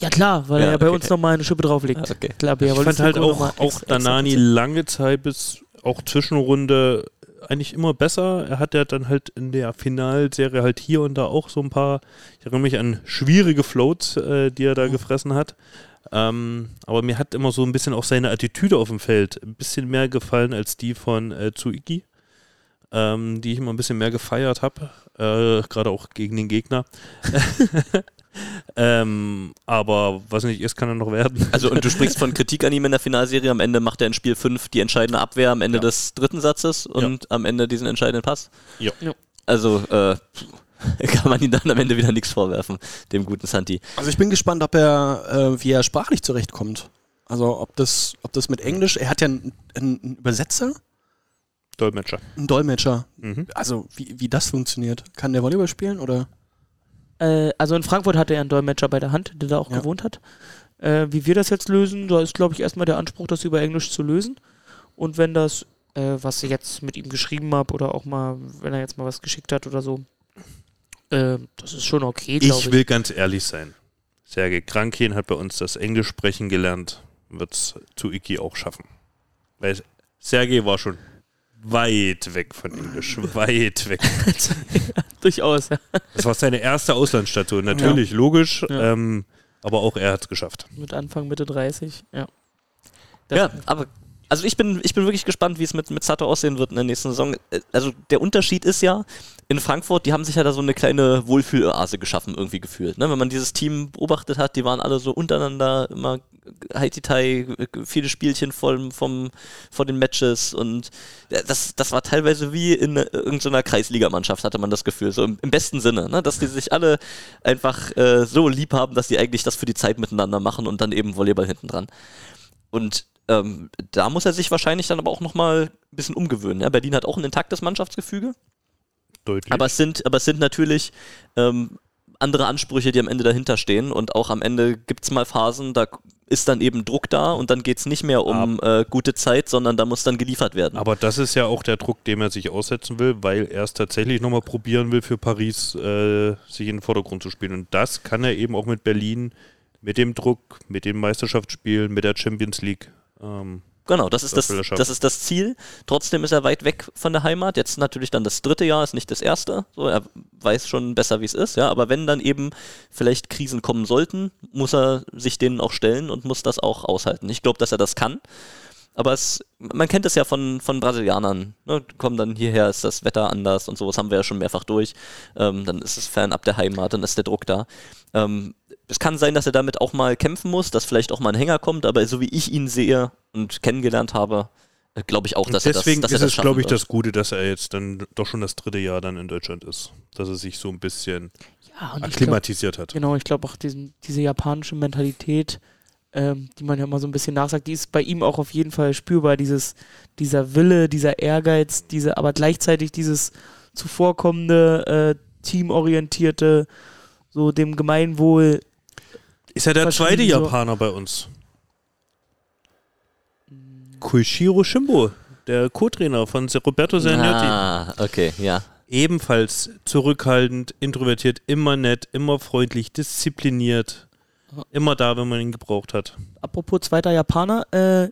ja klar, weil Ja, er ja bei okay. uns nochmal eine Schippe drauflegt. Ah, okay. Klar, Ich fand halt auch, auch Danani Danani. lange Zeit bis auch Zwischenrunde eigentlich immer besser. Er hat ja dann halt in der Finalserie halt hier und da auch so ein paar, ich erinnere mich an schwierige Floats, äh, die er da gefressen hat. Ähm, aber mir hat immer so ein bisschen auch seine Attitüde auf dem Feld ein bisschen mehr gefallen als die von äh, Tsuiki, ähm, die ich immer ein bisschen mehr gefeiert habe, äh, gerade auch gegen den Gegner. ähm, aber was nicht ist, kann er noch werden. Also und du sprichst von Kritik an ihm in der Finalserie. Am Ende macht er in Spiel 5 die entscheidende Abwehr am Ende Ja. des dritten Satzes und am Ende diesen entscheidenden Pass. Ja. Ja. Also äh, kann man ihm dann am Ende wieder nichts vorwerfen, dem guten Santi. Also ich bin gespannt, ob er, äh, wie er sprachlich zurechtkommt. Also ob das, ob das mit Englisch, er hat ja einen, einen Übersetzer, Dolmetscher. einen Dolmetscher. Mhm. Also wie, wie das funktioniert. Kann der Volleyball spielen oder? Äh, also in Frankfurt hatte er einen Dolmetscher bei der Hand, der da auch Ja. gewohnt hat. Äh, wie wir das jetzt lösen, da ist, glaube ich, erstmal der Anspruch, das über Englisch zu lösen. Und wenn das, äh, was ich jetzt mit ihm geschrieben habe oder auch mal, wenn er jetzt mal was geschickt hat oder so, äh, das ist schon okay, glaube ich. Ich will ganz ehrlich sein. Sergei Krankin hat bei uns das Englisch sprechen gelernt, wird es zu Iki auch schaffen. Weil Sergei war schon weit weg von Englisch, weit weg. Durchaus, ja. Das war seine erste Auslandsstation, natürlich, logisch, Ja. ähm, aber auch er hat es geschafft. Mit Anfang, Mitte 30, ja. Das- Ja, aber also ich bin, ich bin wirklich gespannt, wie es mit, mit Sato aussehen wird in der nächsten Saison. Äh, Also der Unterschied ist ja, in Frankfurt, die haben sich ja da so eine kleine Wohlfühloase geschaffen, irgendwie gefühlt. Ne? Wenn man dieses Team beobachtet hat, die waren alle so untereinander immer Haititai, viele Spielchen vom, vom, vor den Matches und äh, das, das war teilweise wie in äh, irgendeiner Kreisligamannschaft, hatte man das Gefühl, so im, im besten Sinne, ne? dass die sich alle einfach äh, so lieb haben, dass die eigentlich das für die Zeit miteinander machen und dann eben Volleyball hinten dran. Und ähm, da muss er sich wahrscheinlich dann aber auch nochmal ein bisschen umgewöhnen. Ja? Berlin hat auch ein intaktes Mannschaftsgefüge, Deutlich. aber es sind, aber es sind natürlich ähm, andere Ansprüche, die am Ende dahinter stehen. Und auch am Ende gibt es mal Phasen, da ist dann eben Druck da und dann geht es nicht mehr um äh, gute Zeit, sondern da muss dann geliefert werden. aber das ist ja auch der Druck, dem er sich aussetzen will, weil er es tatsächlich nochmal probieren will, für Paris äh, sich in den Vordergrund zu spielen. Und das kann er eben auch mit Berlin, mit dem Druck, mit den Meisterschaftsspielen, mit der Champions League. Ähm, Genau, das ist Das das, ist das Ziel. Trotzdem ist er weit weg von der Heimat. Jetzt natürlich dann das dritte Jahr, ist nicht das erste. So, er weiß schon besser, wie es ist, ja. Aber wenn dann eben vielleicht Krisen kommen sollten, muss er sich denen auch stellen und muss das auch aushalten. Ich glaube, dass er das kann. Aber es, man kennt es ja von, von Brasilianern. Ne? Kommen dann hierher, ist das Wetter anders und sowas haben wir ja schon mehrfach durch. Ähm, dann ist es fernab der Heimat, dann ist der Druck da. Ähm, es kann sein, dass er damit auch mal kämpfen muss, dass vielleicht auch mal ein Hänger kommt, aber so wie ich ihn sehe und kennengelernt habe, äh, glaube ich auch, dass deswegen er das, dass ist er das es, glaube ich, wird. das Gute, dass er jetzt dann doch schon das dritte Jahr dann in Deutschland ist. Dass er sich so ein bisschen ja und ich glaub, akklimatisiert hat. Genau, ich glaube auch diesen, diese japanische Mentalität, ähm, die man ja immer so ein bisschen nachsagt, die ist bei ihm auch auf jeden Fall spürbar. Dieses, dieser Wille, dieser Ehrgeiz, diese, aber gleichzeitig dieses zuvorkommende, äh, teamorientierte, so dem Gemeinwohl. Ist ja der zweite so. Japaner bei uns. Koichiro Shimbo, der Co-Trainer von Roberto Zagnotti. Ah, okay, ja. Ebenfalls zurückhaltend, introvertiert, immer nett, immer freundlich, diszipliniert. Immer da, wenn man ihn gebraucht hat. Apropos zweiter Japaner, äh,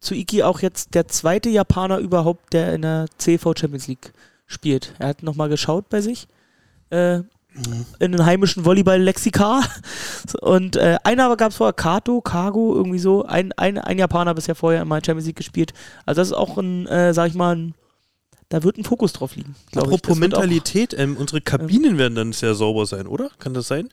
zu Iki auch jetzt der zweite Japaner überhaupt, der in der CV Champions League spielt. Er hat nochmal geschaut bei sich. Äh, in den heimischen Volleyball-Lexika. Und äh, einer gab es vorher, Kato, Kago, irgendwie so. Ein, ein, ein Japaner bisher vorher in der Champions League gespielt. Also das ist auch ein, äh, sag ich mal, ein, da wird ein Fokus drauf liegen. ich. Apropos Das wird auch- Mentalität, ähm, unsere Kabinen werden dann sehr sauber sein, oder? Kann das sein?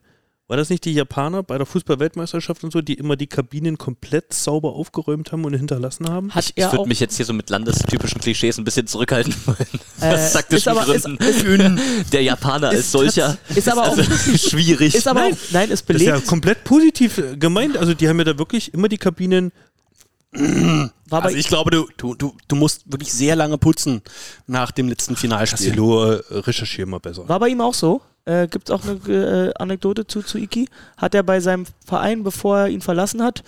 War das nicht die Japaner bei der Fußball-Weltmeisterschaft und so, die immer die Kabinen komplett sauber aufgeräumt haben und hinterlassen haben? Hat Ich er würde mich jetzt hier so mit landestypischen Klischees ein bisschen aus Äh, taktischen ist aber- ist- Gründen. der Japaner als solcher ist aber auch, schwierig. ist aber auch, nein, ist Das ist ja belegt. komplett positiv äh, gemeint. Also die haben ja da wirklich immer die Kabinen. War Also ich glaube, du, du, du, du musst wirklich sehr lange putzen nach dem letzten Finalspiel. Cassilo, äh, recherchier mal besser. War bei ihm auch so. Äh, Gibt es auch eine äh, Anekdote zu, zu Iki? Hat er bei seinem Verein, bevor er ihn verlassen hat,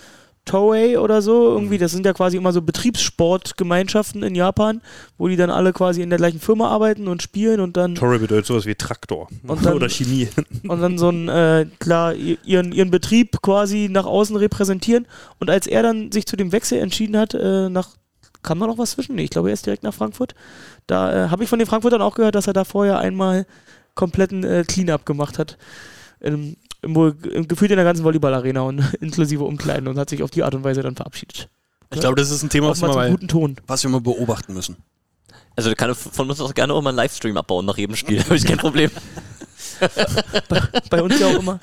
Toei oder so, irgendwie, das sind ja quasi immer so Betriebssportgemeinschaften in Japan, wo die dann alle quasi in der gleichen Firma arbeiten und spielen und dann Torre bedeutet sowas wie Traktor Und dann- oder Chemie. und dann so ein, äh, klar, ihren, ihren Betrieb quasi nach außen repräsentieren. Und als er dann sich zu dem Wechsel entschieden hat, äh, nach, kam da noch was zwischen? Nee, ich glaube, er ist direkt nach Frankfurt. Da äh, habe ich von den Frankfurtern auch gehört, dass er da vorher einmal kompletten äh, Clean-Up gemacht hat. Im, gefühlt in der ganzen Volleyball-Arena und inklusive Umkleiden und hat sich auf die Art und Weise dann verabschiedet. Ich glaube, das ist ein Thema, was mal wir, mal, guten Ton. was wir mal beobachten müssen. Also kann von uns auch gerne auch mal einen Livestream abbauen nach jedem Spiel, habe ich kein Problem. bei uns ja auch immer.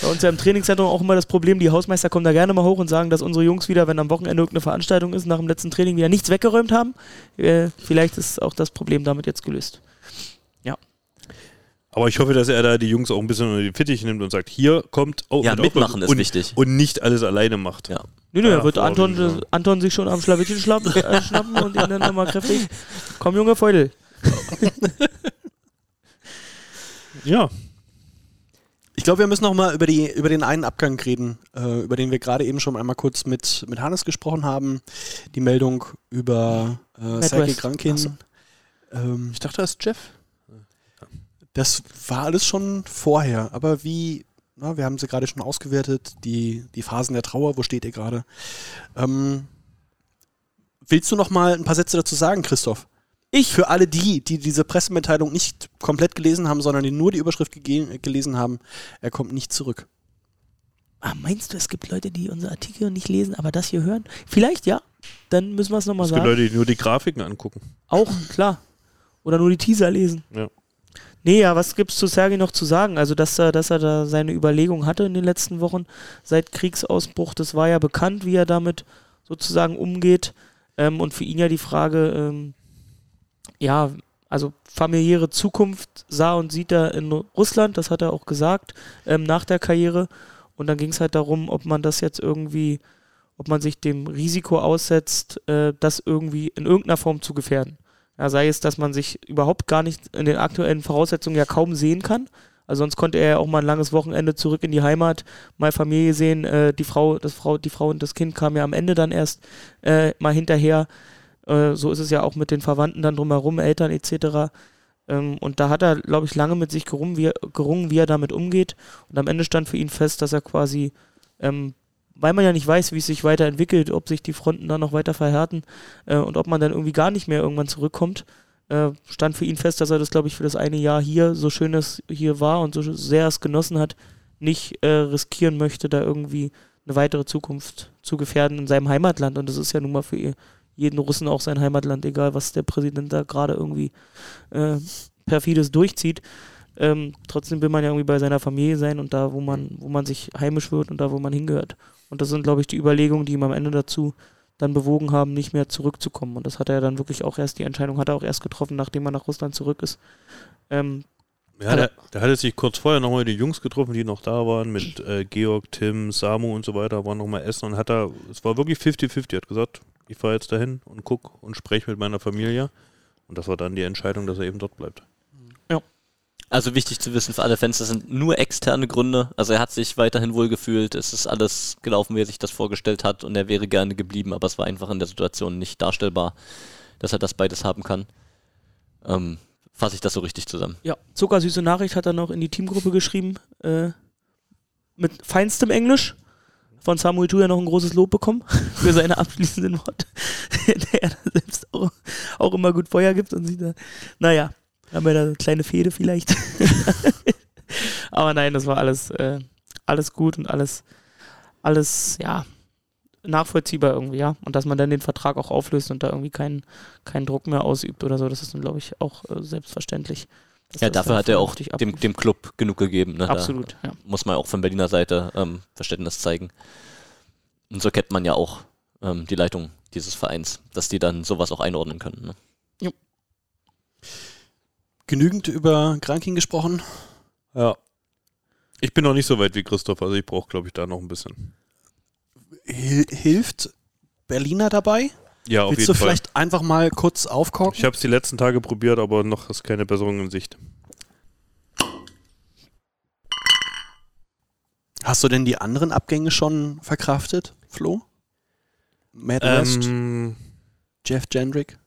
Bei uns ja im Trainingszentrum auch immer das Problem, die Hausmeister kommen da gerne mal hoch und sagen, dass unsere Jungs wieder, wenn am Wochenende irgendeine Veranstaltung ist, nach dem letzten Training wieder nichts weggeräumt haben. Äh, vielleicht ist auch das Problem damit jetzt gelöst. Aber ich hoffe, dass er da die Jungs auch ein bisschen unter die Fittiche nimmt und sagt, hier kommt oh, Ja, und mitmachen ist und, wichtig. Und nicht alles alleine macht. Ja. Nö, nö, Ja, da wird vor Anton, ja. Anton sich schon am Schlawittchen schnappen, äh, schnappen und ihn dann nochmal kräftig. Komm, Junge Feudel. Ja, Ich glaube, wir müssen noch mal über, die, über den einen Abgang reden, äh, über den wir gerade eben schon einmal kurz mit, mit Hannes gesprochen haben. Die Meldung über äh, West. Krankin. Ähm, ich dachte, das ist Jeff. Das war alles schon vorher. Aber wie, na, wir haben sie gerade schon ausgewertet, die, die Phasen der Trauer, wo steht ihr gerade? Ähm, willst du noch mal ein paar Sätze dazu sagen, Christoph? Ich? Für alle die, die diese Pressemitteilung nicht komplett gelesen haben, sondern die nur die Überschrift gelesen haben, er kommt nicht zurück. Ah, meinst du, es gibt Leute, die unsere Artikel nicht lesen, aber das hier hören? Vielleicht ja. Dann müssen wir es nochmal Es gibt sagen. Leute, die nur die Grafiken angucken. Auch, klar. Oder nur die Teaser lesen. Ja. Nee, ja, was gibt's zu Sergei noch zu sagen? Also, dass er, dass er da seine Überlegung hatte in den letzten Wochen seit Kriegsausbruch, das war ja bekannt, wie er damit sozusagen umgeht. Ähm, und für ihn ja die Frage, ähm, ja, also familiäre Zukunft sah und sieht er in Russland, das hat er auch gesagt, ähm, nach der Karriere. Und dann ging es halt darum, ob man das jetzt irgendwie, ob man sich dem Risiko aussetzt, äh, das irgendwie in irgendeiner Form zu gefährden. Ja, sei es, dass man sich überhaupt gar nicht in den aktuellen Voraussetzungen ja kaum sehen kann. Also sonst konnte er ja auch mal ein langes Wochenende zurück in die Heimat, mal Familie sehen. Äh, die Frau, das Frau, die Frau und das Kind kamen ja am Ende dann erst äh, mal hinterher. Äh, so ist es ja auch mit den Verwandten dann drumherum, Eltern etc. Ähm, und da hat er, glaube ich, lange mit sich gerungen wie, er, gerungen, wie er damit umgeht. Und am Ende stand für ihn fest, dass er quasi, ähm, weil man ja nicht weiß, wie es sich weiterentwickelt, ob sich die Fronten dann noch weiter verhärten äh, und ob man dann irgendwie gar nicht mehr irgendwann zurückkommt, äh, stand für ihn fest, dass er das, glaube ich, für das eine Jahr hier, so schön es hier war und so sehr es genossen hat, nicht äh, riskieren möchte, da irgendwie eine weitere Zukunft zu gefährden in seinem Heimatland. Und das ist ja nun mal für jeden Russen auch sein Heimatland, egal was der Präsident da gerade irgendwie äh, perfides durchzieht. Ähm, trotzdem will man ja irgendwie bei seiner Familie sein und da, wo man, wo man sich heimisch wird und da, wo man hingehört. Und das sind, glaube ich, die Überlegungen, die ihm am Ende dazu dann bewogen haben, nicht mehr zurückzukommen. Und das hat er dann wirklich auch erst, die Entscheidung hat er auch erst getroffen, nachdem er nach Russland zurück ist. Ähm, Ja, er- der hatte sich kurz vorher nochmal die Jungs getroffen, die noch da waren, mit äh, Georg, Tim, Samu und so weiter, waren nochmal essen und hat da, es war wirklich 50-50, hat gesagt, ich fahre jetzt dahin und guck und spreche mit meiner Familie. Und das war dann die Entscheidung, dass er eben dort bleibt. Also wichtig zu wissen für alle Fans, das sind nur externe Gründe. Also er hat sich weiterhin wohlgefühlt, es ist alles gelaufen, wie er sich das vorgestellt hat und er wäre gerne geblieben, aber es war einfach in der Situation nicht darstellbar, dass er das beides haben kann. Ähm, Fasse ich das so richtig zusammen. Ja, zuckersüße Nachricht hat er noch in die Teamgruppe geschrieben, äh, mit feinstem Englisch. Von Samuel Tu ja noch ein großes Lob bekommen für seine abschließenden Worte, der er selbst auch, auch immer gut Feuer gibt und sieht da, naja, haben wir da eine kleine Fehde vielleicht. Aber nein, das war alles, äh, alles gut und alles, alles, ja, nachvollziehbar irgendwie, ja. Und dass man dann den Vertrag auch auflöst und da irgendwie keinen, keinen Druck mehr ausübt oder so, das ist dann, glaube ich, auch äh, selbstverständlich. Ja, dafür hat er auch dem, dem Club genug gegeben. Ne? Absolut, Da ja. muss man auch von Berliner Seite ähm, Verständnis zeigen. Und so kennt man ja auch ähm, die Leitung dieses Vereins, dass die dann sowas auch einordnen können. Ne? Genügend über Kranking gesprochen. Ja. Ich bin noch nicht so weit wie Christoph, also ich brauche, glaube ich, da noch ein bisschen. Hil hilft Berliner dabei? Ja, auf Willst jeden du Fall. vielleicht einfach mal kurz aufkorken? Ich habe es die letzten Tage probiert, aber noch ist keine Besserung in Sicht. Hast du denn die anderen Abgänge schon verkraftet, Flo? Matt West, Ähm, Jeff Jendrick?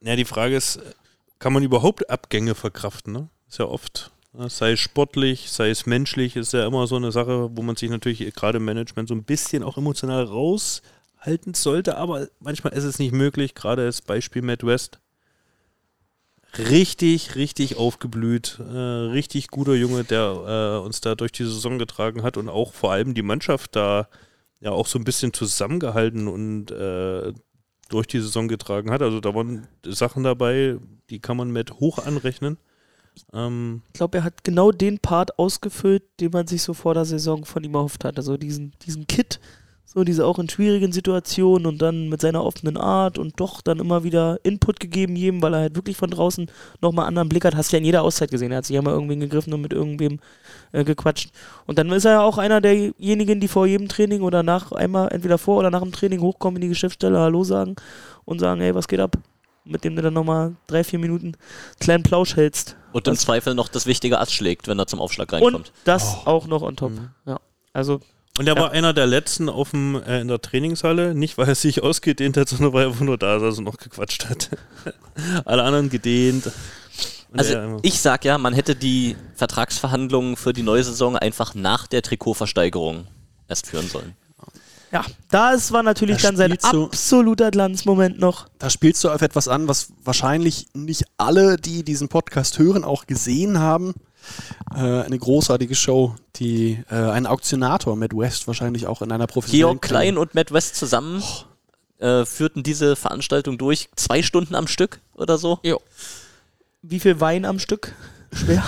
ja, die Frage ist, kann man überhaupt Abgänge verkraften? Ne? Ist ja oft, ne? sei es sportlich, sei es menschlich, ist ja immer so eine Sache, wo man sich natürlich gerade im Management so ein bisschen auch emotional raushalten sollte, aber manchmal ist es nicht möglich, gerade als Beispiel Matt West. Richtig, richtig aufgeblüht, äh, richtig guter Junge, der äh, uns da durch die Saison getragen hat und auch vor allem die Mannschaft da ja auch so ein bisschen zusammengehalten und äh, durch die Saison getragen hat. Also da waren Sachen dabei, die kann man mit hoch anrechnen. Ähm, Ich glaube, er hat genau den Part ausgefüllt, den man sich so vor der Saison von ihm erhofft hat. Also diesen, diesen Kit, so diese auch in schwierigen Situationen und dann mit seiner offenen Art und doch dann immer wieder Input gegeben jedem, weil er halt wirklich von draußen nochmal anderen Blick hat. Hast du ja in jeder Auszeit gesehen. Er hat sich ja mal irgendwen gegriffen und mit irgendwem äh, gequatscht. Und dann ist er ja auch einer derjenigen, die vor jedem Training oder nach einmal entweder vor oder nach dem Training hochkommen in die Geschäftsstelle, Hallo sagen und sagen, hey, was geht ab? Mit dem du dann nochmal drei, vier Minuten kleinen Plausch hältst. Und im Zweifel noch das wichtige Ass schlägt, wenn er zum Aufschlag reinkommt. Und das auch noch on top. Ja. Also, und er Ja. war einer der letzten auf dem, äh, in der Trainingshalle, nicht weil er sich ausgedehnt hat, sondern weil er einfach nur da saß und noch gequatscht hat. Alle anderen gedehnt. Also ich sag ja, man hätte die Vertragsverhandlungen für die neue Saison einfach nach der Trikotversteigerung erst führen sollen. Ja, das war natürlich Da dann sein du- absoluter Glanzmoment noch. Da spielst du auf etwas an, was wahrscheinlich nicht alle, die diesen Podcast hören, auch gesehen haben. Äh, eine großartige Show, die äh, ein Auktionator mit West wahrscheinlich auch in einer professionellen Georg Klein und Matt West zusammen äh, führten diese Veranstaltung durch, zwei Stunden am Stück oder so. Wie viel Wein am Stück? Schwer.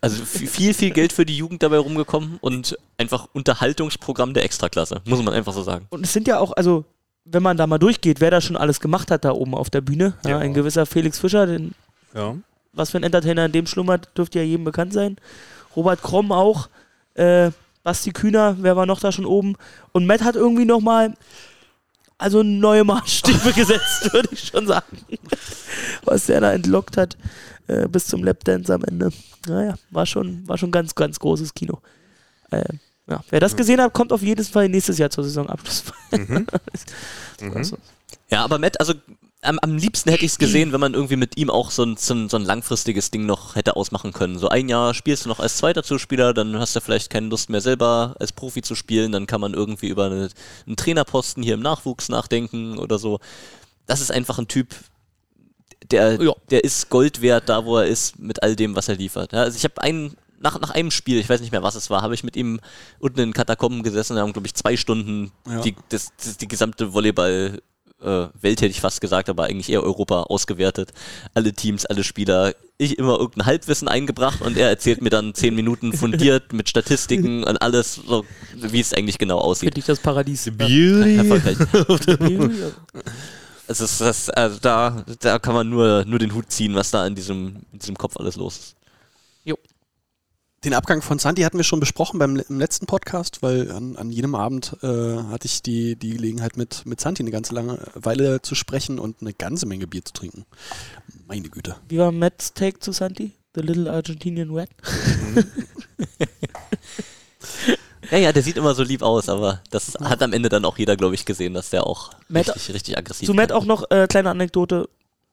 Also viel, viel Geld für die Jugend dabei rumgekommen und einfach Unterhaltungsprogramm der Extraklasse, muss man einfach so sagen. Und es sind ja auch, also, wenn man da mal durchgeht, wer da schon alles gemacht hat da oben auf der Bühne. Ja, Ja. ein gewisser Felix Fischer, den, ja. was für ein Entertainer in dem schlummert, dürfte ja jedem bekannt sein. Robert Kromm auch. Äh, Basti Kühner, wer war noch da schon oben? Und Matt hat irgendwie nochmal also neue Maßstäbe gesetzt, würde ich schon sagen. Was der da entlockt hat äh, bis zum Lapdance am Ende. Naja, war schon, war schon ganz, ganz großes Kino. Äh, ja. Wer das gesehen hat, kommt auf jeden Fall nächstes Jahr zur Saisonabschluss. Mhm. Also, Ja, aber Matt, also am, am liebsten hätte ich es gesehen, wenn man irgendwie mit ihm auch so ein, so, ein, so ein langfristiges Ding noch hätte ausmachen können. So ein Jahr spielst du noch als zweiter Zuspieler, dann hast du vielleicht keine Lust mehr selber als Profi zu spielen, dann kann man irgendwie über eine, einen Trainerposten hier im Nachwuchs nachdenken oder so. Das ist einfach ein Typ, der, der ist Gold wert da, wo er ist, mit all dem, was er liefert. Ja, also ich habe einen, nach, nach einem Spiel, ich weiß nicht mehr, was es war, habe ich mit ihm unten in den Katakomben gesessen und haben, glaube ich, zwei Stunden Ja. die, das, das, die gesamte Volleyball- äh, Welt hätte ich fast gesagt, aber eigentlich eher Europa ausgewertet. Alle Teams, alle Spieler. Ich immer irgendein Halbwissen eingebracht und er erzählt mir dann zehn Minuten fundiert mit Statistiken und alles, so, wie es eigentlich genau aussieht. Finde ich das Paradies. Beauty. Erfolgreich. Es ist das, also da, da kann man nur, nur den Hut ziehen, was da in diesem, in diesem Kopf alles los ist. Den Abgang von Santi hatten wir schon besprochen beim im letzten Podcast, weil an, an jedem Abend äh, hatte ich die, die Gelegenheit, mit, mit Santi eine ganze lange Weile zu sprechen und eine ganze Menge Bier zu trinken. Meine Güte. Wie war Matt's Take zu Santi? The Little Argentinian Rat? Ja, ja, der sieht immer so lieb aus, aber das hat am Ende dann auch jeder, glaube ich, gesehen, dass der auch Matt- richtig, richtig aggressiv Zu Matt kann. auch noch äh, kleine Anekdote: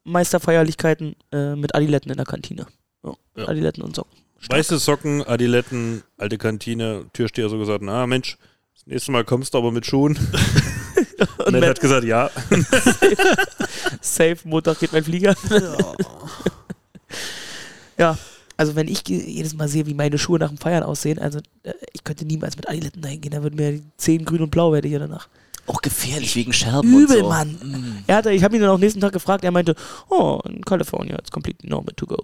Meisterfeierlichkeiten äh, mit Adiletten in der Kantine. Ja, Ja. Adiletten und Socken. Weiße Socken, Adiletten, alte Kantine, Türsteher so gesagt, na Mensch, das nächste Mal kommst du aber mit Schuhen. und Und Matt Matt, hat gesagt, ja. safe, Montag geht mein Flieger. ja, also wenn ich jedes Mal sehe, wie meine Schuhe nach dem Feiern aussehen, also äh, ich könnte niemals mit Adiletten dahin gehen, da würden mir die Zehen grün und blau werde hier danach. Auch gefährlich wegen Scherben Übel, und so. Mann. Mm. Er hatte, ich habe ihn dann auch nächsten Tag gefragt, er meinte, oh, in California, it's completely normal to go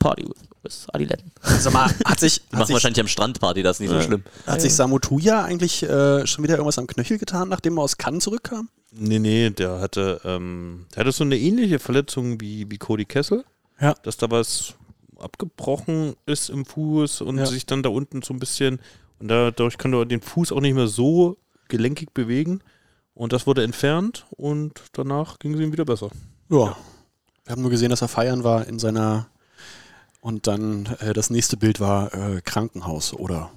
party with, with Adiletten. Sag mal, hat sich, Die hat machen sich, wahrscheinlich am Strandparty, das ist nicht so Ja. schlimm. hat sich Samu Tuya eigentlich äh, schon wieder irgendwas am Knöchel getan, nachdem er aus Cannes zurückkam? Nee, nee, der hatte, ähm, der hatte so eine ähnliche Verletzung wie, wie Cody Kessel. Ja. Dass da was abgebrochen ist im Fuß und Ja. sich dann da unten so ein bisschen, und dadurch kann er den Fuß auch nicht mehr so gelenkig bewegen. Und das wurde entfernt und danach ging es ihm wieder besser. Ja. Wir haben nur gesehen, dass er feiern war in seiner. Und dann äh, das nächste Bild war äh, Krankenhaus oder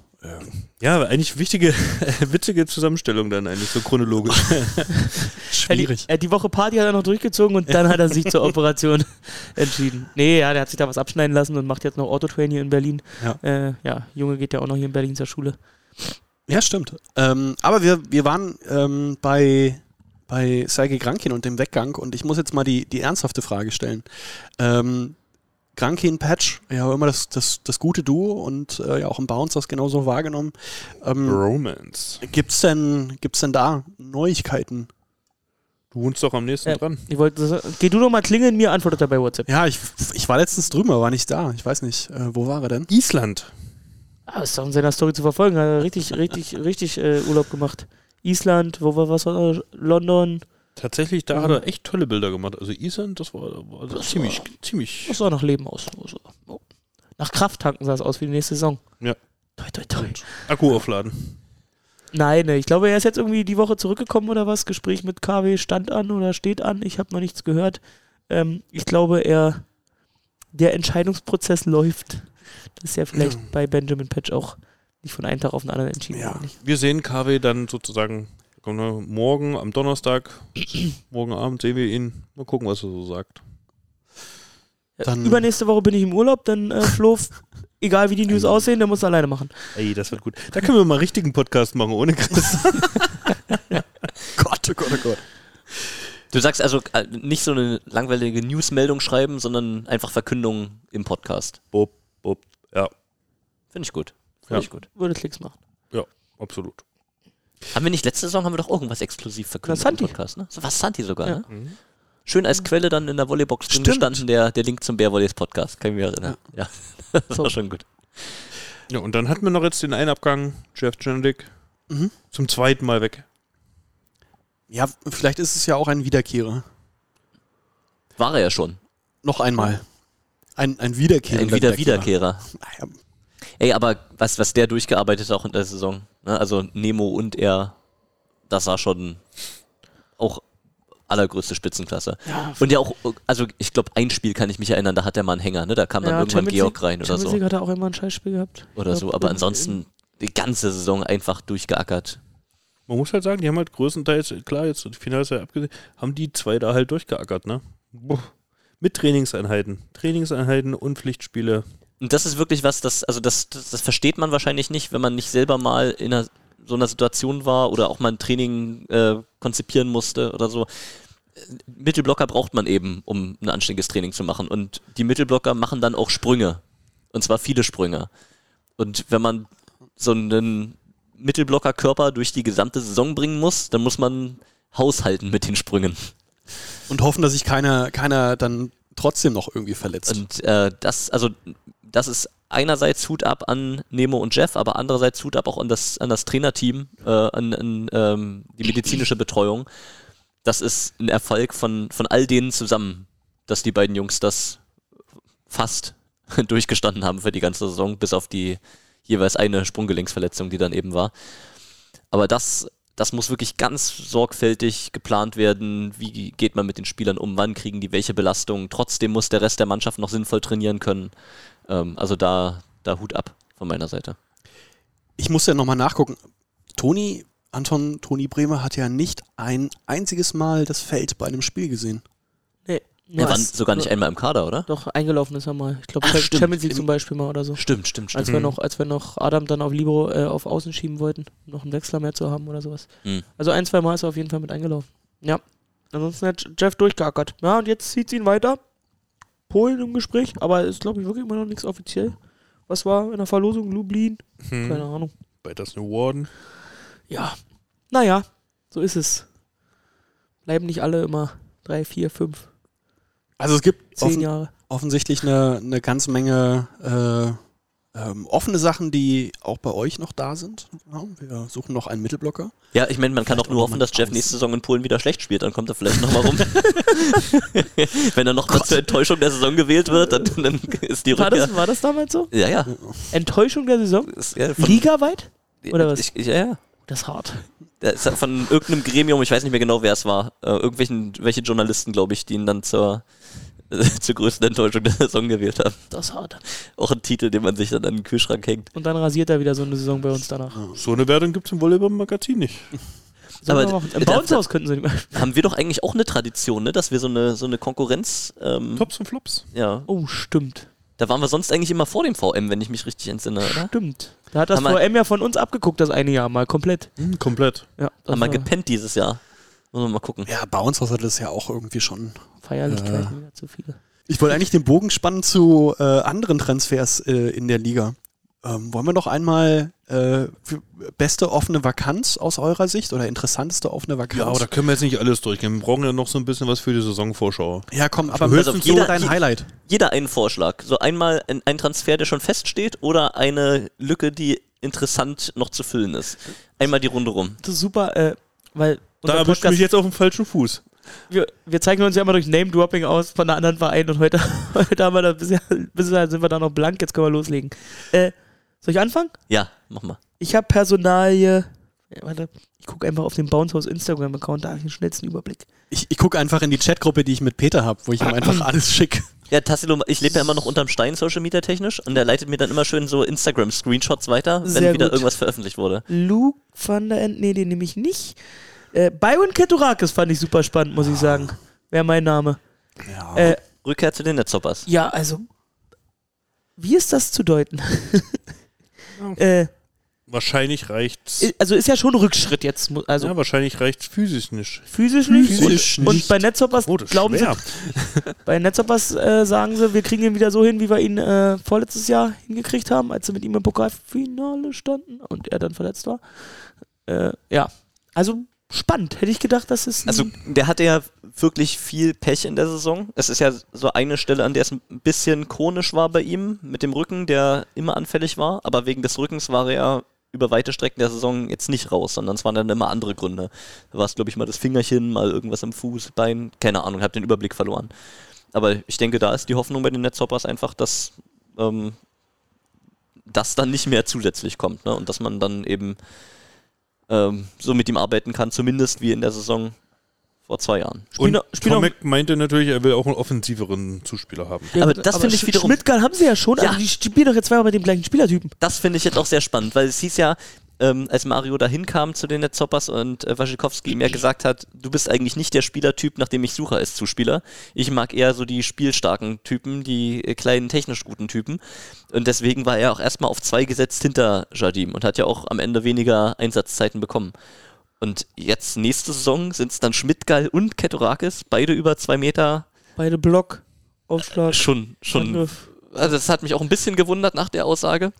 Ja, eigentlich wichtige, witzige Zusammenstellung dann eigentlich, so chronologisch. Schwierig. Er, die Woche Party hat er noch durchgezogen und dann hat er sich zur Operation entschieden. Nee, ja, der hat sich da was abschneiden lassen und macht jetzt noch Autotrain hier in Berlin. Ja. Äh, ja, Junge geht ja auch noch hier in Berlin zur Schule. Ja, stimmt. Ähm, aber wir, wir waren ähm, bei, bei Sergei Grankin und dem Weggang und ich muss jetzt mal die, die ernsthafte Frage stellen. Ähm, Grankin, Patch, ja immer das, das, das gute Duo und äh, ja auch im Bounce das genauso wahrgenommen. Ähm, Romance. gibt's denn, gibt's denn da Neuigkeiten? Du wohnst doch am nächsten Ja, dran. ich wollte, geh du doch mal klingeln, mir antwortet er bei WhatsApp. Ja, ich, ich war letztens drüben, aber war nicht da. Ich weiß nicht. Äh, wo war er denn? Island. Ah, ist doch in seiner Story zu verfolgen. Hat er richtig, richtig, richtig äh, Urlaub gemacht. Island, wo war was? London. Tatsächlich, da Mhm. hat er echt tolle Bilder gemacht. Also Island, das war, war Das ziemlich, war- ziemlich. Das sah nach Leben aus. So. Oh. Nach Kraft tanken sah es aus wie die nächste Saison. Ja. Toi, toi, toi. Akku aufladen. Nein, ne, ich glaube, er ist jetzt irgendwie die Woche zurückgekommen oder was. Gespräch mit KW stand an oder steht an. Ich habe noch nichts gehört. Ähm, ich glaube, er der Entscheidungsprozess läuft. Das ist ja vielleicht bei Benjamin Patch auch nicht von einem Tag auf den anderen entschieden Ja. Wir sehen KW dann sozusagen kommt er morgen am Donnerstag. morgen Abend sehen wir ihn. Mal gucken, was er so sagt. Dann- Übernächste Woche bin ich im Urlaub, dann äh, Flo, egal wie die News aussehen, der muss es alleine machen. Ey, das wird gut. Da können wir mal einen richtigen Podcast machen, ohne Chris. Gott, oh Gott, oh Gott. Du sagst also äh, nicht so eine langweilige Newsmeldung schreiben, sondern einfach Verkündung im Podcast. Bob, Bob. Ja, Finde ich gut. Finde Ja. ich gut. Würde Klicks machen. ja, absolut. Haben wir nicht letzte Saison haben wir doch irgendwas exklusiv verkündet Na, Santi. im Podcast, ne? So was Santi sogar, Ja. ne? Schön als Quelle dann in der Volleybox drin gestanden, der, der Link zum Bärvolleys Podcast. Kann ich mich erinnern. Ja. das So. war schon gut. Ja, und dann hatten wir noch jetzt den Einabgang, Jeff Jendick. Mhm. Zum zweiten Mal weg. Ja, vielleicht ist es ja auch ein Wiederkehrer. War er ja schon. Noch einmal. Ein, ein Wiederkehrer. Ein wieder Wiederkehrer. Naja, Ey, aber was, was der durchgearbeitet hat auch in der Saison, ne? also Nemo und er, das war schon auch allergrößte Spitzenklasse. Ja, Und ja auch, also ich glaube, ein Spiel kann ich mich erinnern, da hat der mal einen Hänger, ne? da kam dann ja, irgendwann Champions Georg rein oder Champions so. League hat er auch immer ein Scheißspiel gehabt. Oder so, aber ansonsten die ganze Saison einfach durchgeackert. Man muss halt sagen, die haben halt größtenteils, klar, jetzt die Finale ist ja abgesehen, haben die zwei da halt durchgeackert, ne? Boah. Mit Trainingseinheiten. Trainingseinheiten und Pflichtspiele. Und das ist wirklich was, das, also das, das, das versteht man wahrscheinlich nicht, wenn man nicht selber mal in einer, so einer Situation war oder auch mal ein Training äh, konzipieren musste oder so. Mittelblocker braucht man eben, um ein anständiges Training zu machen. Und die Mittelblocker machen dann auch Sprünge. Und zwar viele Sprünge. Und wenn man so einen Mittelblockerkörper durch die gesamte Saison bringen muss, dann muss man haushalten mit den Sprüngen. Und hoffen, dass sich keiner, keiner dann trotzdem noch irgendwie verletzt. Und äh, das, also das ist einerseits Hut ab an Nemo und Jeff, aber andererseits Hut ab auch an das, an das Trainerteam, äh, an, an ähm, die medizinische Betreuung. Das ist ein Erfolg von, von all denen zusammen, dass die beiden Jungs das fast durchgestanden haben für die ganze Saison, bis auf die jeweils eine Sprunggelenksverletzung, die dann eben war. Aber das, das muss wirklich ganz sorgfältig geplant werden. Wie geht man mit den Spielern um? Wann kriegen die welche Belastung? Trotzdem muss der Rest der Mannschaft noch sinnvoll trainieren können. Ähm, also da, da Hut ab von meiner Seite. Ich muss ja nochmal nachgucken. Toni, Anton, Toni Bremer hat ja nicht ein einziges Mal das Feld bei einem Spiel gesehen. Nee. Er war sogar nicht einmal im Kader, oder? Doch, eingelaufen ist er mal. Ich glaube. Champions League zum Beispiel mal oder so. Stimmt, stimmt, stimmt. Als wir noch, als wir noch Adam dann auf Libero äh, auf Außen schieben wollten, um noch einen Wechsler mehr zu haben oder sowas. Mhm. Also ein, zwei Mal ist er auf jeden Fall mit eingelaufen. Ja. Ansonsten hat Jeff durchgeackert. Ja, und jetzt zieht ihn weiter. Polen im Gespräch, aber ist, glaube ich, wirklich immer noch nichts offiziell. Was war in der Verlosung? Lublin? Hm. Keine Ahnung. Bei das New Warden. Ja. Naja, so ist es. Bleiben nicht alle immer drei, vier, fünf, Also es gibt zehn offen, Jahre. offensichtlich eine, eine ganze Menge äh, ähm, offene Sachen, die auch bei euch noch da sind. Ja, wir suchen noch einen Mittelblocker. Ja, ich meine, man kann Vielleicht auch nur hoffen, dass Jeff nächste Saison in Polen wieder schlecht spielt, dann kommt er vielleicht nochmal rum. Wenn er nochmal zur Enttäuschung der Saison gewählt wird, dann, dann ist die War Rückkehr. das, war das damals so? Ja, ja. Enttäuschung der Saison? Ja Ligaweit? oder was? Ich, ich, ja, ja. Das ist hart. Das ist von irgendeinem Gremium, ich weiß nicht mehr genau, wer es war, äh, irgendwelchen welche Journalisten, glaube ich, die ihn dann zur zur größten Enttäuschung der Saison gewählt haben. Das ist hart. Auch ein Titel, den man sich dann an den Kühlschrank hängt. Und dann rasiert er wieder so eine Saison bei uns danach. So eine Wertung gibt es im Volleyball-Magazin nicht. Aber? Im Bounce-Haus könnten sie nicht mehr. Haben wir doch eigentlich auch eine Tradition, ne? dass wir so eine, so eine Konkurrenz. Ähm, Tops und Flops. Ja. Oh, stimmt. Da waren wir sonst eigentlich immer vor dem VM, wenn ich mich richtig entsinne, oder? Stimmt. Da hat das Haben VM ja von uns abgeguckt, das eine Jahr mal komplett. Hm, komplett. Ja, Haben wir gepennt dieses Jahr. Muss man mal gucken. Ja, bei uns hatte das ja auch irgendwie schon. Feierlichkeiten wieder zu viele. Ich wollte eigentlich den Bogen spannen zu äh, anderen Transfers äh, in der Liga. Ähm, wollen wir noch einmal äh, beste offene Vakanz aus eurer Sicht oder interessanteste offene Vakanz? Ja, aber da können wir jetzt nicht alles durchgehen. Wir brauchen ja noch so ein bisschen was für die Saisonvorschau. Ja, komm, aber Also höchstens jeder- so dein Highlight. Jeder einen Vorschlag. So einmal ein, ein Transfer, der schon feststeht oder eine Lücke, die interessant noch zu füllen ist. Einmal die Runde rum. Das ist super, äh, weil Da erwischt mich jetzt auf dem falschen Fuß. wir, wir zeichnen uns ja immer durch Name-Dropping aus von einer anderen Verein und heute, heute haben wir da bisher, bisher sind wir da noch blank, jetzt können wir loslegen. Äh, soll ich anfangen? Ja, mach mal. Ich habe Personalie. Ja, warte, ich gucke einfach auf den Bouncehaus Instagram-Account, da habe ich den schnellsten Überblick. Ich, ich gucke einfach in die Chatgruppe, die ich mit Peter habe, wo ich ihm einfach alles schicke. Ja, Tassilo, ich lebe ja immer noch unterm Stein Social Media technisch und der leitet mir dann immer schön so Instagram-Screenshots weiter, wenn Sehr wieder gut. irgendwas veröffentlicht wurde. Luke van der End, nee, den nehme ich nicht. Äh, Byron Keturakis fand ich super spannend, muss ich sagen. Wäre mein Name. Ja. Äh, Rückkehr zu den Netzhoppers. ja, also, wie ist das zu deuten? äh, Wahrscheinlich reicht's. also ist ja schon ein Rückschritt jetzt. Also ja, wahrscheinlich reicht's physisch nicht. physisch nicht. Physisch und, nicht. und bei Netzhoppers Oh, glauben schwer. sie, bei Netzhoppers äh, sagen sie, wir kriegen ihn wieder so hin, wie wir ihn äh, vorletztes Jahr hingekriegt haben, als sie mit ihm im Pokalfinale standen und er dann verletzt war. Äh, ja, also spannend. Hätte ich gedacht, dass es Also der hatte ja wirklich viel Pech in der Saison. Es ist ja so eine Stelle, an der es ein bisschen chronisch war bei ihm, mit dem Rücken, der immer anfällig war. Aber wegen des Rückens war er über weite Strecken der Saison jetzt nicht raus, sondern es waren dann immer andere Gründe. Da war es, glaube ich, mal das Fingerchen, mal irgendwas am Fuß, Bein, keine Ahnung, habe den Überblick verloren. Aber ich denke, da ist die Hoffnung bei den Netzhoppers einfach, dass ähm, das dann nicht mehr zusätzlich kommt ne? und dass man dann eben ähm, so mit ihm arbeiten kann, zumindest wie in der Saison vor zwei Jahren. Und noch- spiel noch- Tomek meinte natürlich, er will auch einen offensiveren Zuspieler haben. Ja, aber das finde ich wiederum- Schmidtgal haben sie ja schon, Ja. also die spielen doch jetzt zweimal mit dem gleichen Spielertypen. Das finde ich jetzt auch sehr spannend, weil es hieß ja, ähm, als Mario da hinkam zu den Netzhoppers und äh, Waschikowski ihm ja gesagt hat, du bist eigentlich nicht der Spielertyp, nach dem ich suche als Zuspieler. Ich mag eher so die spielstarken Typen, die äh, kleinen technisch guten Typen. Und deswegen war er auch erstmal auf zwei gesetzt hinter Jardim und hat ja auch am Ende weniger Einsatzzeiten bekommen. Und jetzt nächste Saison sind es dann Schmidtgall und Ketorakis, beide über zwei Meter. Beide Block, Aufschlag, Schon, schon Angriff. also das hat mich auch ein bisschen gewundert nach der Aussage.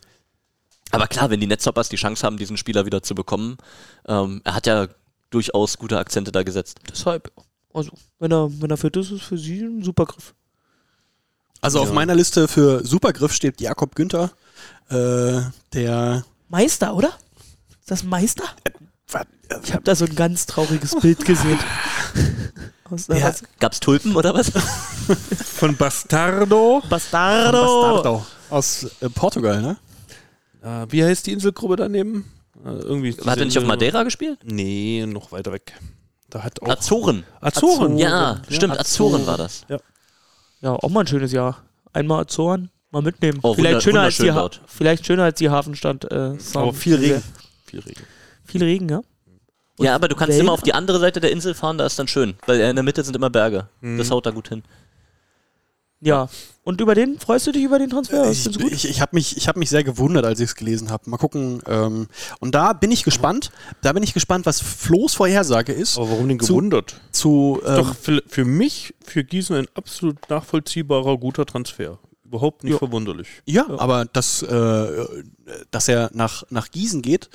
Aber klar, wenn die Netzhoppers die Chance haben, diesen Spieler wieder zu bekommen, ähm, er hat ja durchaus gute Akzente da gesetzt. Deshalb, also, wenn er, wenn er fit ist, ist für sie ein super Griff. Also auf meiner Liste für Supergriff steht Jakob Günther, äh, der Meister, oder? Ist das Meister? Ich habe da so ein ganz trauriges Bild gesehen. Ja. Gab's Tulpen oder was? Von Bastardo. Bastardo! Bastardo aus äh, Portugal, ne? Äh, wie heißt die Inselgruppe daneben? Äh, irgendwie Hat er nicht auf Madeira gespielt? Nee, noch weiter weg. Da hat auch Azoren. Azoren. Ja, stimmt, Azoren Azoren. war das. Ja, auch mal ein schönes Jahr. Einmal Azoren, mal mitnehmen. Oh, vielleicht, schöner als die ha vielleicht schöner als die Hafenstadt. Äh. Aber viel Regen. Viel Regen. Viel Regen, ja? Ja, aber du kannst Wellen? immer auf die andere Seite der Insel fahren, da ist dann schön, weil in der Mitte sind immer Berge. Das haut da gut hin. Ja. Und über den, freust du dich über den Transfer? Ich, gut? ich, ich habe mich, ich hab mich sehr gewundert, als ich es gelesen habe. Mal gucken. Ähm, und da bin ich gespannt. Da bin ich gespannt, was Flo's Vorhersage ist. Aber warum denn Zu- gewundert? Zu, ähm, Doch für, für mich, für Gießen ein absolut nachvollziehbarer, guter Transfer. Überhaupt nicht Ja. verwunderlich. ja, aber dass, äh, dass er nach, nach Gießen geht,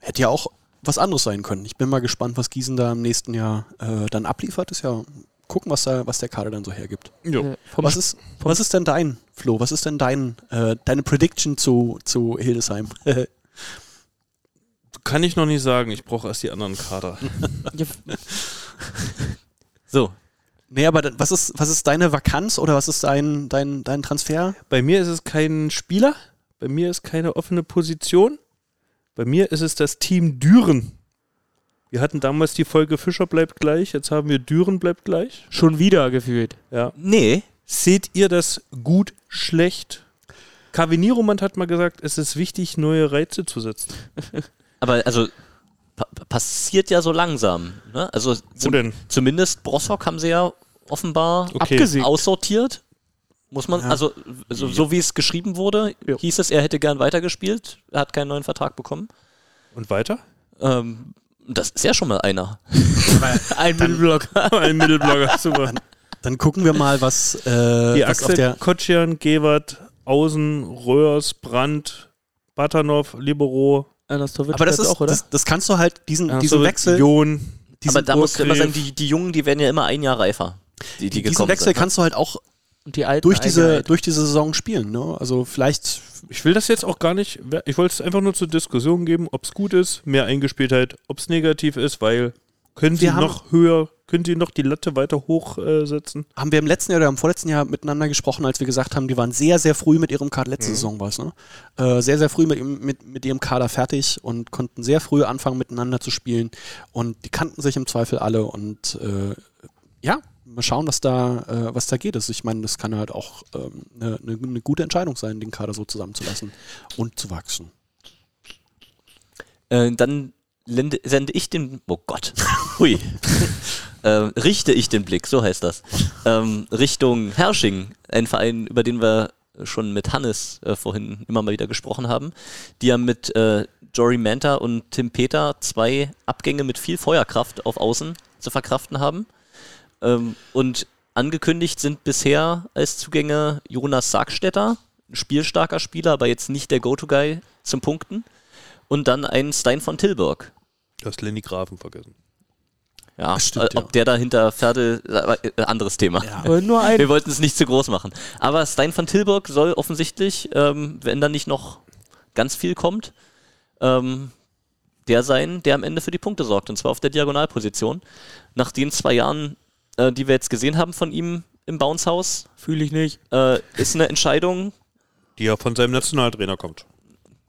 hätte ja auch was anderes sein können. Ich bin mal gespannt, was Gießen da im nächsten Jahr äh, dann abliefert. Ist ja gucken, was, da, was der Kader dann so hergibt. Ja. Äh, vom Was ist, was ist denn dein, Flo? Was ist denn dein, äh, deine Prediction zu, zu Hildesheim? Kann ich noch nicht sagen, ich brauche erst die anderen Kader. So, nee, aber was ist, was ist deine Vakanz oder was ist dein, dein, dein Transfer? Bei mir ist es kein Spieler, bei mir ist keine offene Position, bei mir ist es das Team Düren. Wir hatten damals die Folge Fischer bleibt gleich, jetzt haben wir Düren bleibt gleich. Schon wieder gefühlt. Ja. Nee. Seht ihr das gut, schlecht? Kavinieromand hat mal gesagt, es ist wichtig, neue Reize zu setzen. Aber also pa passiert ja so langsam. Ne? Also zum, denn? zumindest Brossock haben sie ja offenbar Okay. Aussortiert. Muss man, Ja. also so, so wie es geschrieben wurde, Ja. hieß es, er hätte gern weitergespielt. Er hat keinen neuen Vertrag bekommen. Und weiter? Ähm, das ist ja schon mal einer. Ein Mittelblock. Ein Mittelblogger, super. Dann gucken wir mal, was, äh, Die was auf der. Kotschian, Gewert, Außen, Röhrs, Brandt, Batanov, Libero, Anastovic Aber das ist, auch, oder? das, das kannst du halt, diesen, diesen Wechsel, Jon. diesen, Aber da musst du immer sagen, die, die Jungen, die werden ja immer ein Jahr reifer. Die, die diesen Wechsel sind, ne? kannst du halt auch Und die alten durch diese, Einheit. durch diese Saison spielen. Ne? Also vielleicht Ich will das jetzt auch gar nicht, ich wollte es einfach nur zur Diskussion geben, ob es gut ist, mehr Eingespieltheit, ob es negativ ist, weil können sie noch höher, können sie noch die Latte weiter hochsetzen? Äh, setzen? haben wir im letzten Jahr oder im vorletzten Jahr miteinander gesprochen, als wir gesagt haben, die waren sehr, sehr früh mit ihrem Kader, letzte Saison war es, ne? Äh, sehr, sehr früh mit, ihrem- mit, mit ihrem Kader fertig und konnten sehr früh anfangen, miteinander zu spielen. Und die kannten sich im Zweifel alle und äh, ja, mal schauen, was da, äh, was da geht. Also ich meine, das kann halt auch ähm, eine ne, ne gute Entscheidung sein, den Kader so zusammenzulassen und zu wachsen. Äh, dann lende, sende ich den, oh Gott, hui, äh, richte ich den Blick, so heißt das, ähm, Richtung Hersching, ein Verein, über den wir schon mit Hannes äh, vorhin immer mal wieder gesprochen haben, die ja mit äh, Jory Manta und Tim Peter zwei Abgänge mit viel Feuerkraft auf Außen zu verkraften haben. Ähm, und angekündigt sind bisher als Zugänge Jonas Sargstetter, ein spielstarker Spieler, aber jetzt nicht der Go-To-Guy zum Punkten. Und dann ein Stein von Tilburg. Du hast Lenny Grafen vergessen. Ja, stimmt, äh, ob der dahinter Pferde, äh, äh, anderes Thema. Ein. Wir wollten es nicht zu groß machen. Aber Stein von Tilburg soll offensichtlich, ähm, wenn da nicht noch ganz viel kommt, ähm, der sein, der am Ende für die Punkte sorgt. Und zwar auf der Diagonalposition. Nach den zwei Jahren, äh, die wir jetzt gesehen haben von ihm im Bounce-Haus, Fühle ich nicht. äh, ist eine Entscheidung, Die ja von seinem Nationaltrainer kommt.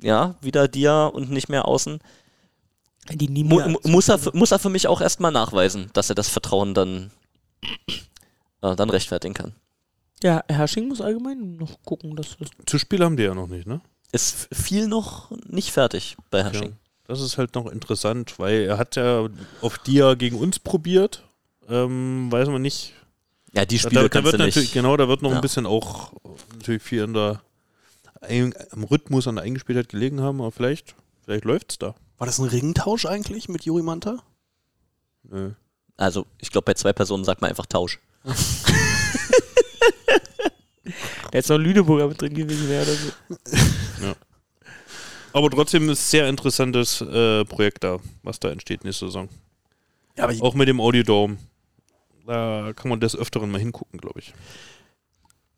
ja, wieder Dia und nicht mehr außen. Die nie mehr mu- muss, er, für- muss er für mich auch erstmal nachweisen, dass er das Vertrauen dann, äh, dann rechtfertigen kann. Ja, Hersching muss allgemein noch gucken, dass das. Zu Spiel haben die ja noch nicht, ne? Ist viel noch nicht fertig bei Hersching. Ja. Das ist halt noch interessant, weil er hat ja auf Dia gegen uns probiert. Ähm, weiß man nicht. Ja, die Da, Spiele da, da kannst wird du natürlich, nicht. genau, da wird noch Ja. ein bisschen auch natürlich viel in der am Rhythmus an der Eingespieltheit gelegen haben, aber vielleicht, vielleicht läuft's da. War das ein Ringtausch eigentlich mit Juri Manta? Nö. Also, ich glaube, bei zwei Personen sagt man einfach Tausch. Da jetzt noch Lüneburger mit drin gewesen wäre oder so. Aber trotzdem ist ein sehr interessantes äh, Projekt da, was da entsteht nächste Saison. Ja, Auch mit dem Audiodome. Da kann man des Öfteren mal hingucken, glaube ich.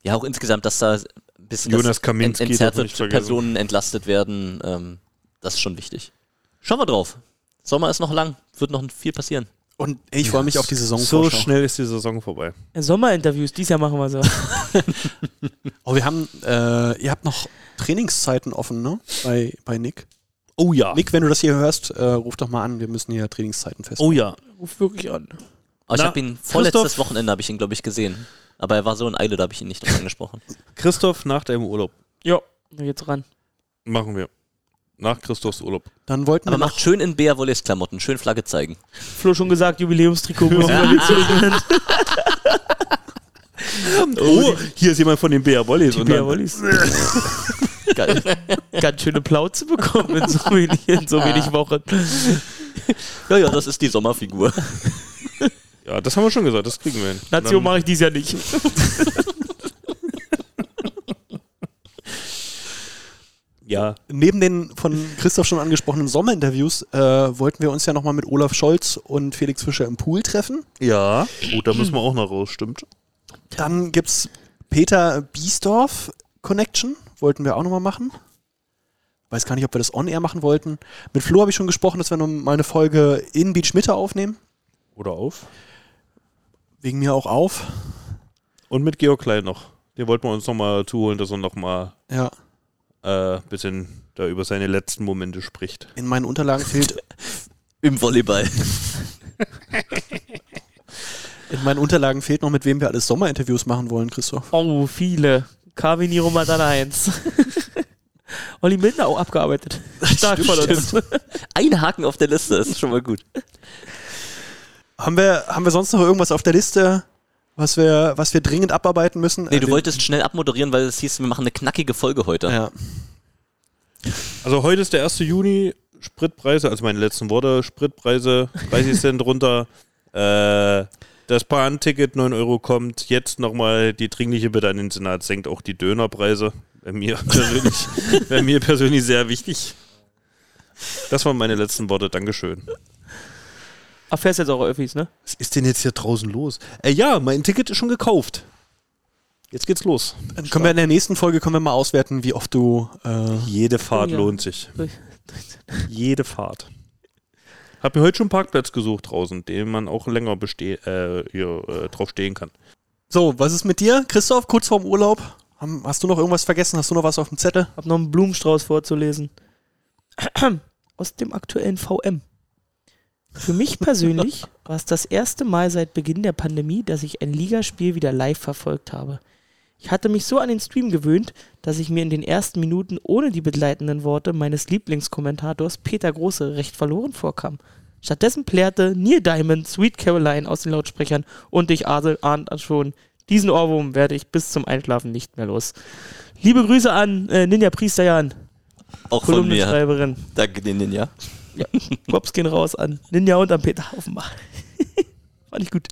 Ja, auch insgesamt, dass da ein bisschen Jonas Kaminski ent entzerrt darf man wird, nicht vergessen. Personen entlastet werden. Ähm, das ist schon wichtig. Schauen wir drauf. Sommer ist noch lang, wird noch viel passieren. und ich freue mich auf die Saison. So schnell ist die Saison vorbei. Ja, Sommerinterviews, dieses Jahr machen wir so. Oh, wir haben, äh, ihr habt noch Trainingszeiten offen, ne? Bei, bei Nick. Oh ja. Nick, wenn du das hier hörst, äh, ruf doch mal an. Wir müssen hier Trainingszeiten festlegen. Oh ja. Ruf wirklich an. Aber ich Na, habe ihn vorletztes Christoph? Wochenende, habe ich ihn, glaube ich, gesehen. Aber er war so in Eile, da habe ich ihn nicht drauf angesprochen. Christoph nach deinem Urlaub. Ja, jetzt ran. Machen wir. Nach Christophs Urlaub. Dann wollten Aber wir macht schön in Bär Wolles Klamotten, schön Flagge zeigen. Flo schon gesagt, Jubiläumstrikot muss werden. Oh, hier ist jemand von den Bea Wollies. Die dann- Wollis. Geil. Ganz schöne Plauze bekommen in so wenig, in so wenig Wochen. ja, ja, das ist die Sommerfigur. Ja, das haben wir schon gesagt, das kriegen wir hin. Nation mache ich dies Jahr nicht. Ja, Neben den von Christoph schon angesprochenen Sommerinterviews äh, wollten wir uns ja nochmal mit Olaf Scholz und Felix Fischer im Pool treffen. ja. Oh, da müssen wir auch noch raus, stimmt. Dann gibt's Peter Biesdorf Connection. Wollten wir auch nochmal machen. Weiß gar nicht, ob wir das on-air machen wollten. Mit Flo habe ich schon gesprochen, dass wir noch mal eine Folge in Beach Mitte aufnehmen. Oder auf. Wegen mir auch auf. Und mit Georg Klein noch. Den wollten wir uns nochmal zuholen, dass er nochmal Ja. ein äh, bisschen da über seine letzten Momente spricht. In meinen Unterlagen fehlt. Im Volleyball. In meinen Unterlagen fehlt noch, mit wem wir alles Sommerinterviews machen wollen, Christoph. Oh, viele. Kavi Niro Madana 1. Olli Milner auch abgearbeitet. Stark von uns. Ein Haken auf der Liste ist schon mal gut. Haben wir, haben wir sonst noch irgendwas auf der Liste, was wir, was wir dringend abarbeiten müssen? Nee, du wir- wolltest schnell abmoderieren, weil es hieß, wir machen eine knackige Folge heute. Ja. Also heute ist der 1. Juni, Spritpreise, also meine letzten Worte, Spritpreise 30 Cent runter. Äh, das Bahnticket 9 Euro kommt. Jetzt nochmal die dringliche Bitte an den Senat, senkt auch die Dönerpreise. Wäre mir persönlich, wäre mir persönlich sehr wichtig. Das waren meine letzten Worte. Dankeschön. Ach, fährst jetzt auch Öffis, ne? Was ist denn jetzt hier draußen los? Äh, ja, mein Ticket ist schon gekauft. Jetzt geht's los. Dann können wir in der nächsten Folge können wir mal auswerten, wie oft du. Äh, Jede Fahrt Oh ja. lohnt sich. Jede Fahrt. Hab mir heute schon einen Parkplatz gesucht draußen, den man auch länger äh, hier, äh, drauf stehen kann. so, was ist mit dir, Christoph? Kurz vorm Urlaub? Hast du noch irgendwas vergessen? Hast du noch was auf dem Zettel? Hab noch einen Blumenstrauß vorzulesen. Aus dem aktuellen VM. Für mich persönlich war es das erste Mal seit Beginn der Pandemie, dass ich ein Ligaspiel wieder live verfolgt habe. Ich hatte mich so an den Stream gewöhnt, dass ich mir in den ersten Minuten ohne die begleitenden Worte meines Lieblingskommentators Peter Große recht verloren vorkam. Stattdessen plärrte Neil Diamond Sweet Caroline aus den Lautsprechern und ich ahnt schon, diesen Ohrwurm werde ich bis zum Einschlafen nicht mehr los. Liebe Grüße an äh, Ninja Priesterjan, Auch von mir. Danke den Ninja. Props gehen raus an Ninja und an Peter Offenbach. Fand ich gut.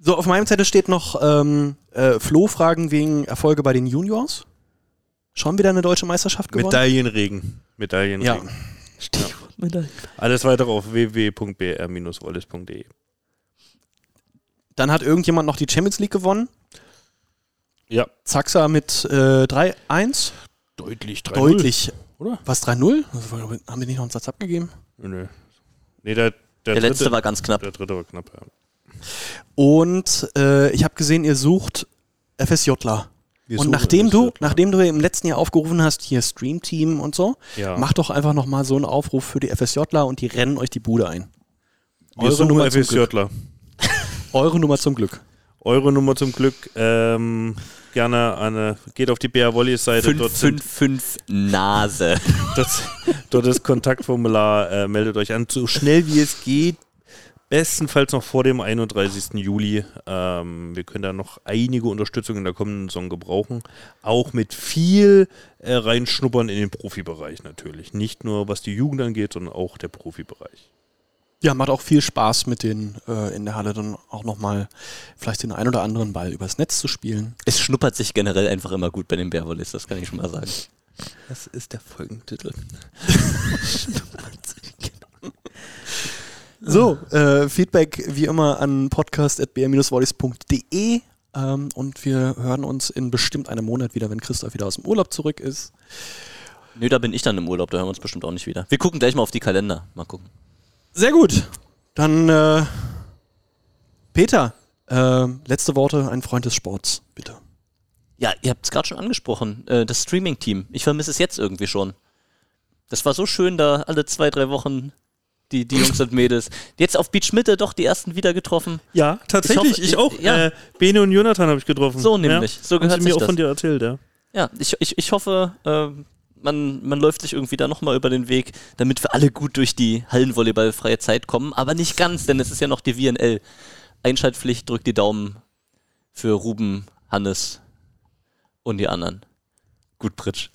So, auf meinem Zettel steht noch ähm, äh, Flo-Fragen wegen Erfolge bei den Juniors. Schon wieder eine deutsche Meisterschaft gewonnen? Medaillenregen. Medaillenregen. Ja. Stichwort Medaille. Alles weitere auf www.br-wallis.de. Dann hat irgendjemand noch die Champions League gewonnen. Ja. Zaxa mit äh, 3-1. Deutlich 3 Deutlich. Oder? Was, 3-0? Also, haben die nicht noch einen Satz abgegeben? Nö. Nee, der, der, Der letzte dritte, war ganz knapp. Der dritte war knapp, ja. Und äh, ich habe gesehen, ihr sucht FSJler. Wir und nachdem du, nachdem du im letzten Jahr aufgerufen hast, hier Stream-Team und so, Ja. mach doch einfach nochmal so einen Aufruf für die FSJler und die rennen euch die Bude ein. Wir Eure suchen Nummer zum Glück. FSJler. Eure Nummer zum Glück. Eure Nummer zum Glück. Ähm, gerne eine, geht auf die BR Wallis Seite. Dort, sind, 555 Nase. dort, dort ist Kontaktformular. Äh, meldet euch an, so schnell wie es geht. Bestenfalls noch vor dem 31. Juli. Ähm, wir können da noch einige Unterstützung in der kommenden Saison gebrauchen. Auch mit viel äh, reinschnuppern in den Profibereich natürlich. Nicht nur was die Jugend angeht, sondern auch der Profibereich. Ja, macht auch viel Spaß mit denen äh, in der Halle dann auch nochmal vielleicht den ein oder anderen Ball übers Netz zu spielen. Es schnuppert sich generell einfach immer gut bei den Bearwollis, das kann ich schon mal sagen. Das ist der Folgentitel. So, äh, Feedback wie immer an podcast.br-wallis.de ähm, und wir hören uns in bestimmt einem Monat wieder, wenn Christoph wieder aus dem Urlaub zurück ist. Nö, da bin ich dann im Urlaub, da hören wir uns bestimmt auch nicht wieder. Wir gucken gleich mal auf die Kalender. Mal gucken. Sehr gut. Dann äh, Peter, äh, letzte Worte, ein Freund des Sports, bitte. Ja, ihr habt es gerade schon angesprochen, äh, das Streaming-Team. Ich vermisse es jetzt irgendwie schon. Das war so schön, da alle zwei, drei Wochen die, die Jungs und Mädels. Jetzt auf Beach Mitte doch die ersten wieder getroffen. Ja, tatsächlich. Ich hoffe, Ich, auch. ja. Äh, Bene und Jonathan habe ich getroffen. So nämlich. Ja. So Haben gehört sie mir sich auch das. von dir erzählt, ja. Ja, ich, ich, ich hoffe, äh, man, man läuft sich irgendwie da nochmal über den Weg, damit wir alle gut durch die Hallenvolleyballfreie Zeit kommen. Aber nicht ganz, denn es ist ja noch die VNL. Einschaltpflicht, drückt die Daumen für Ruben, Hannes und die anderen. Gut, Pritsch.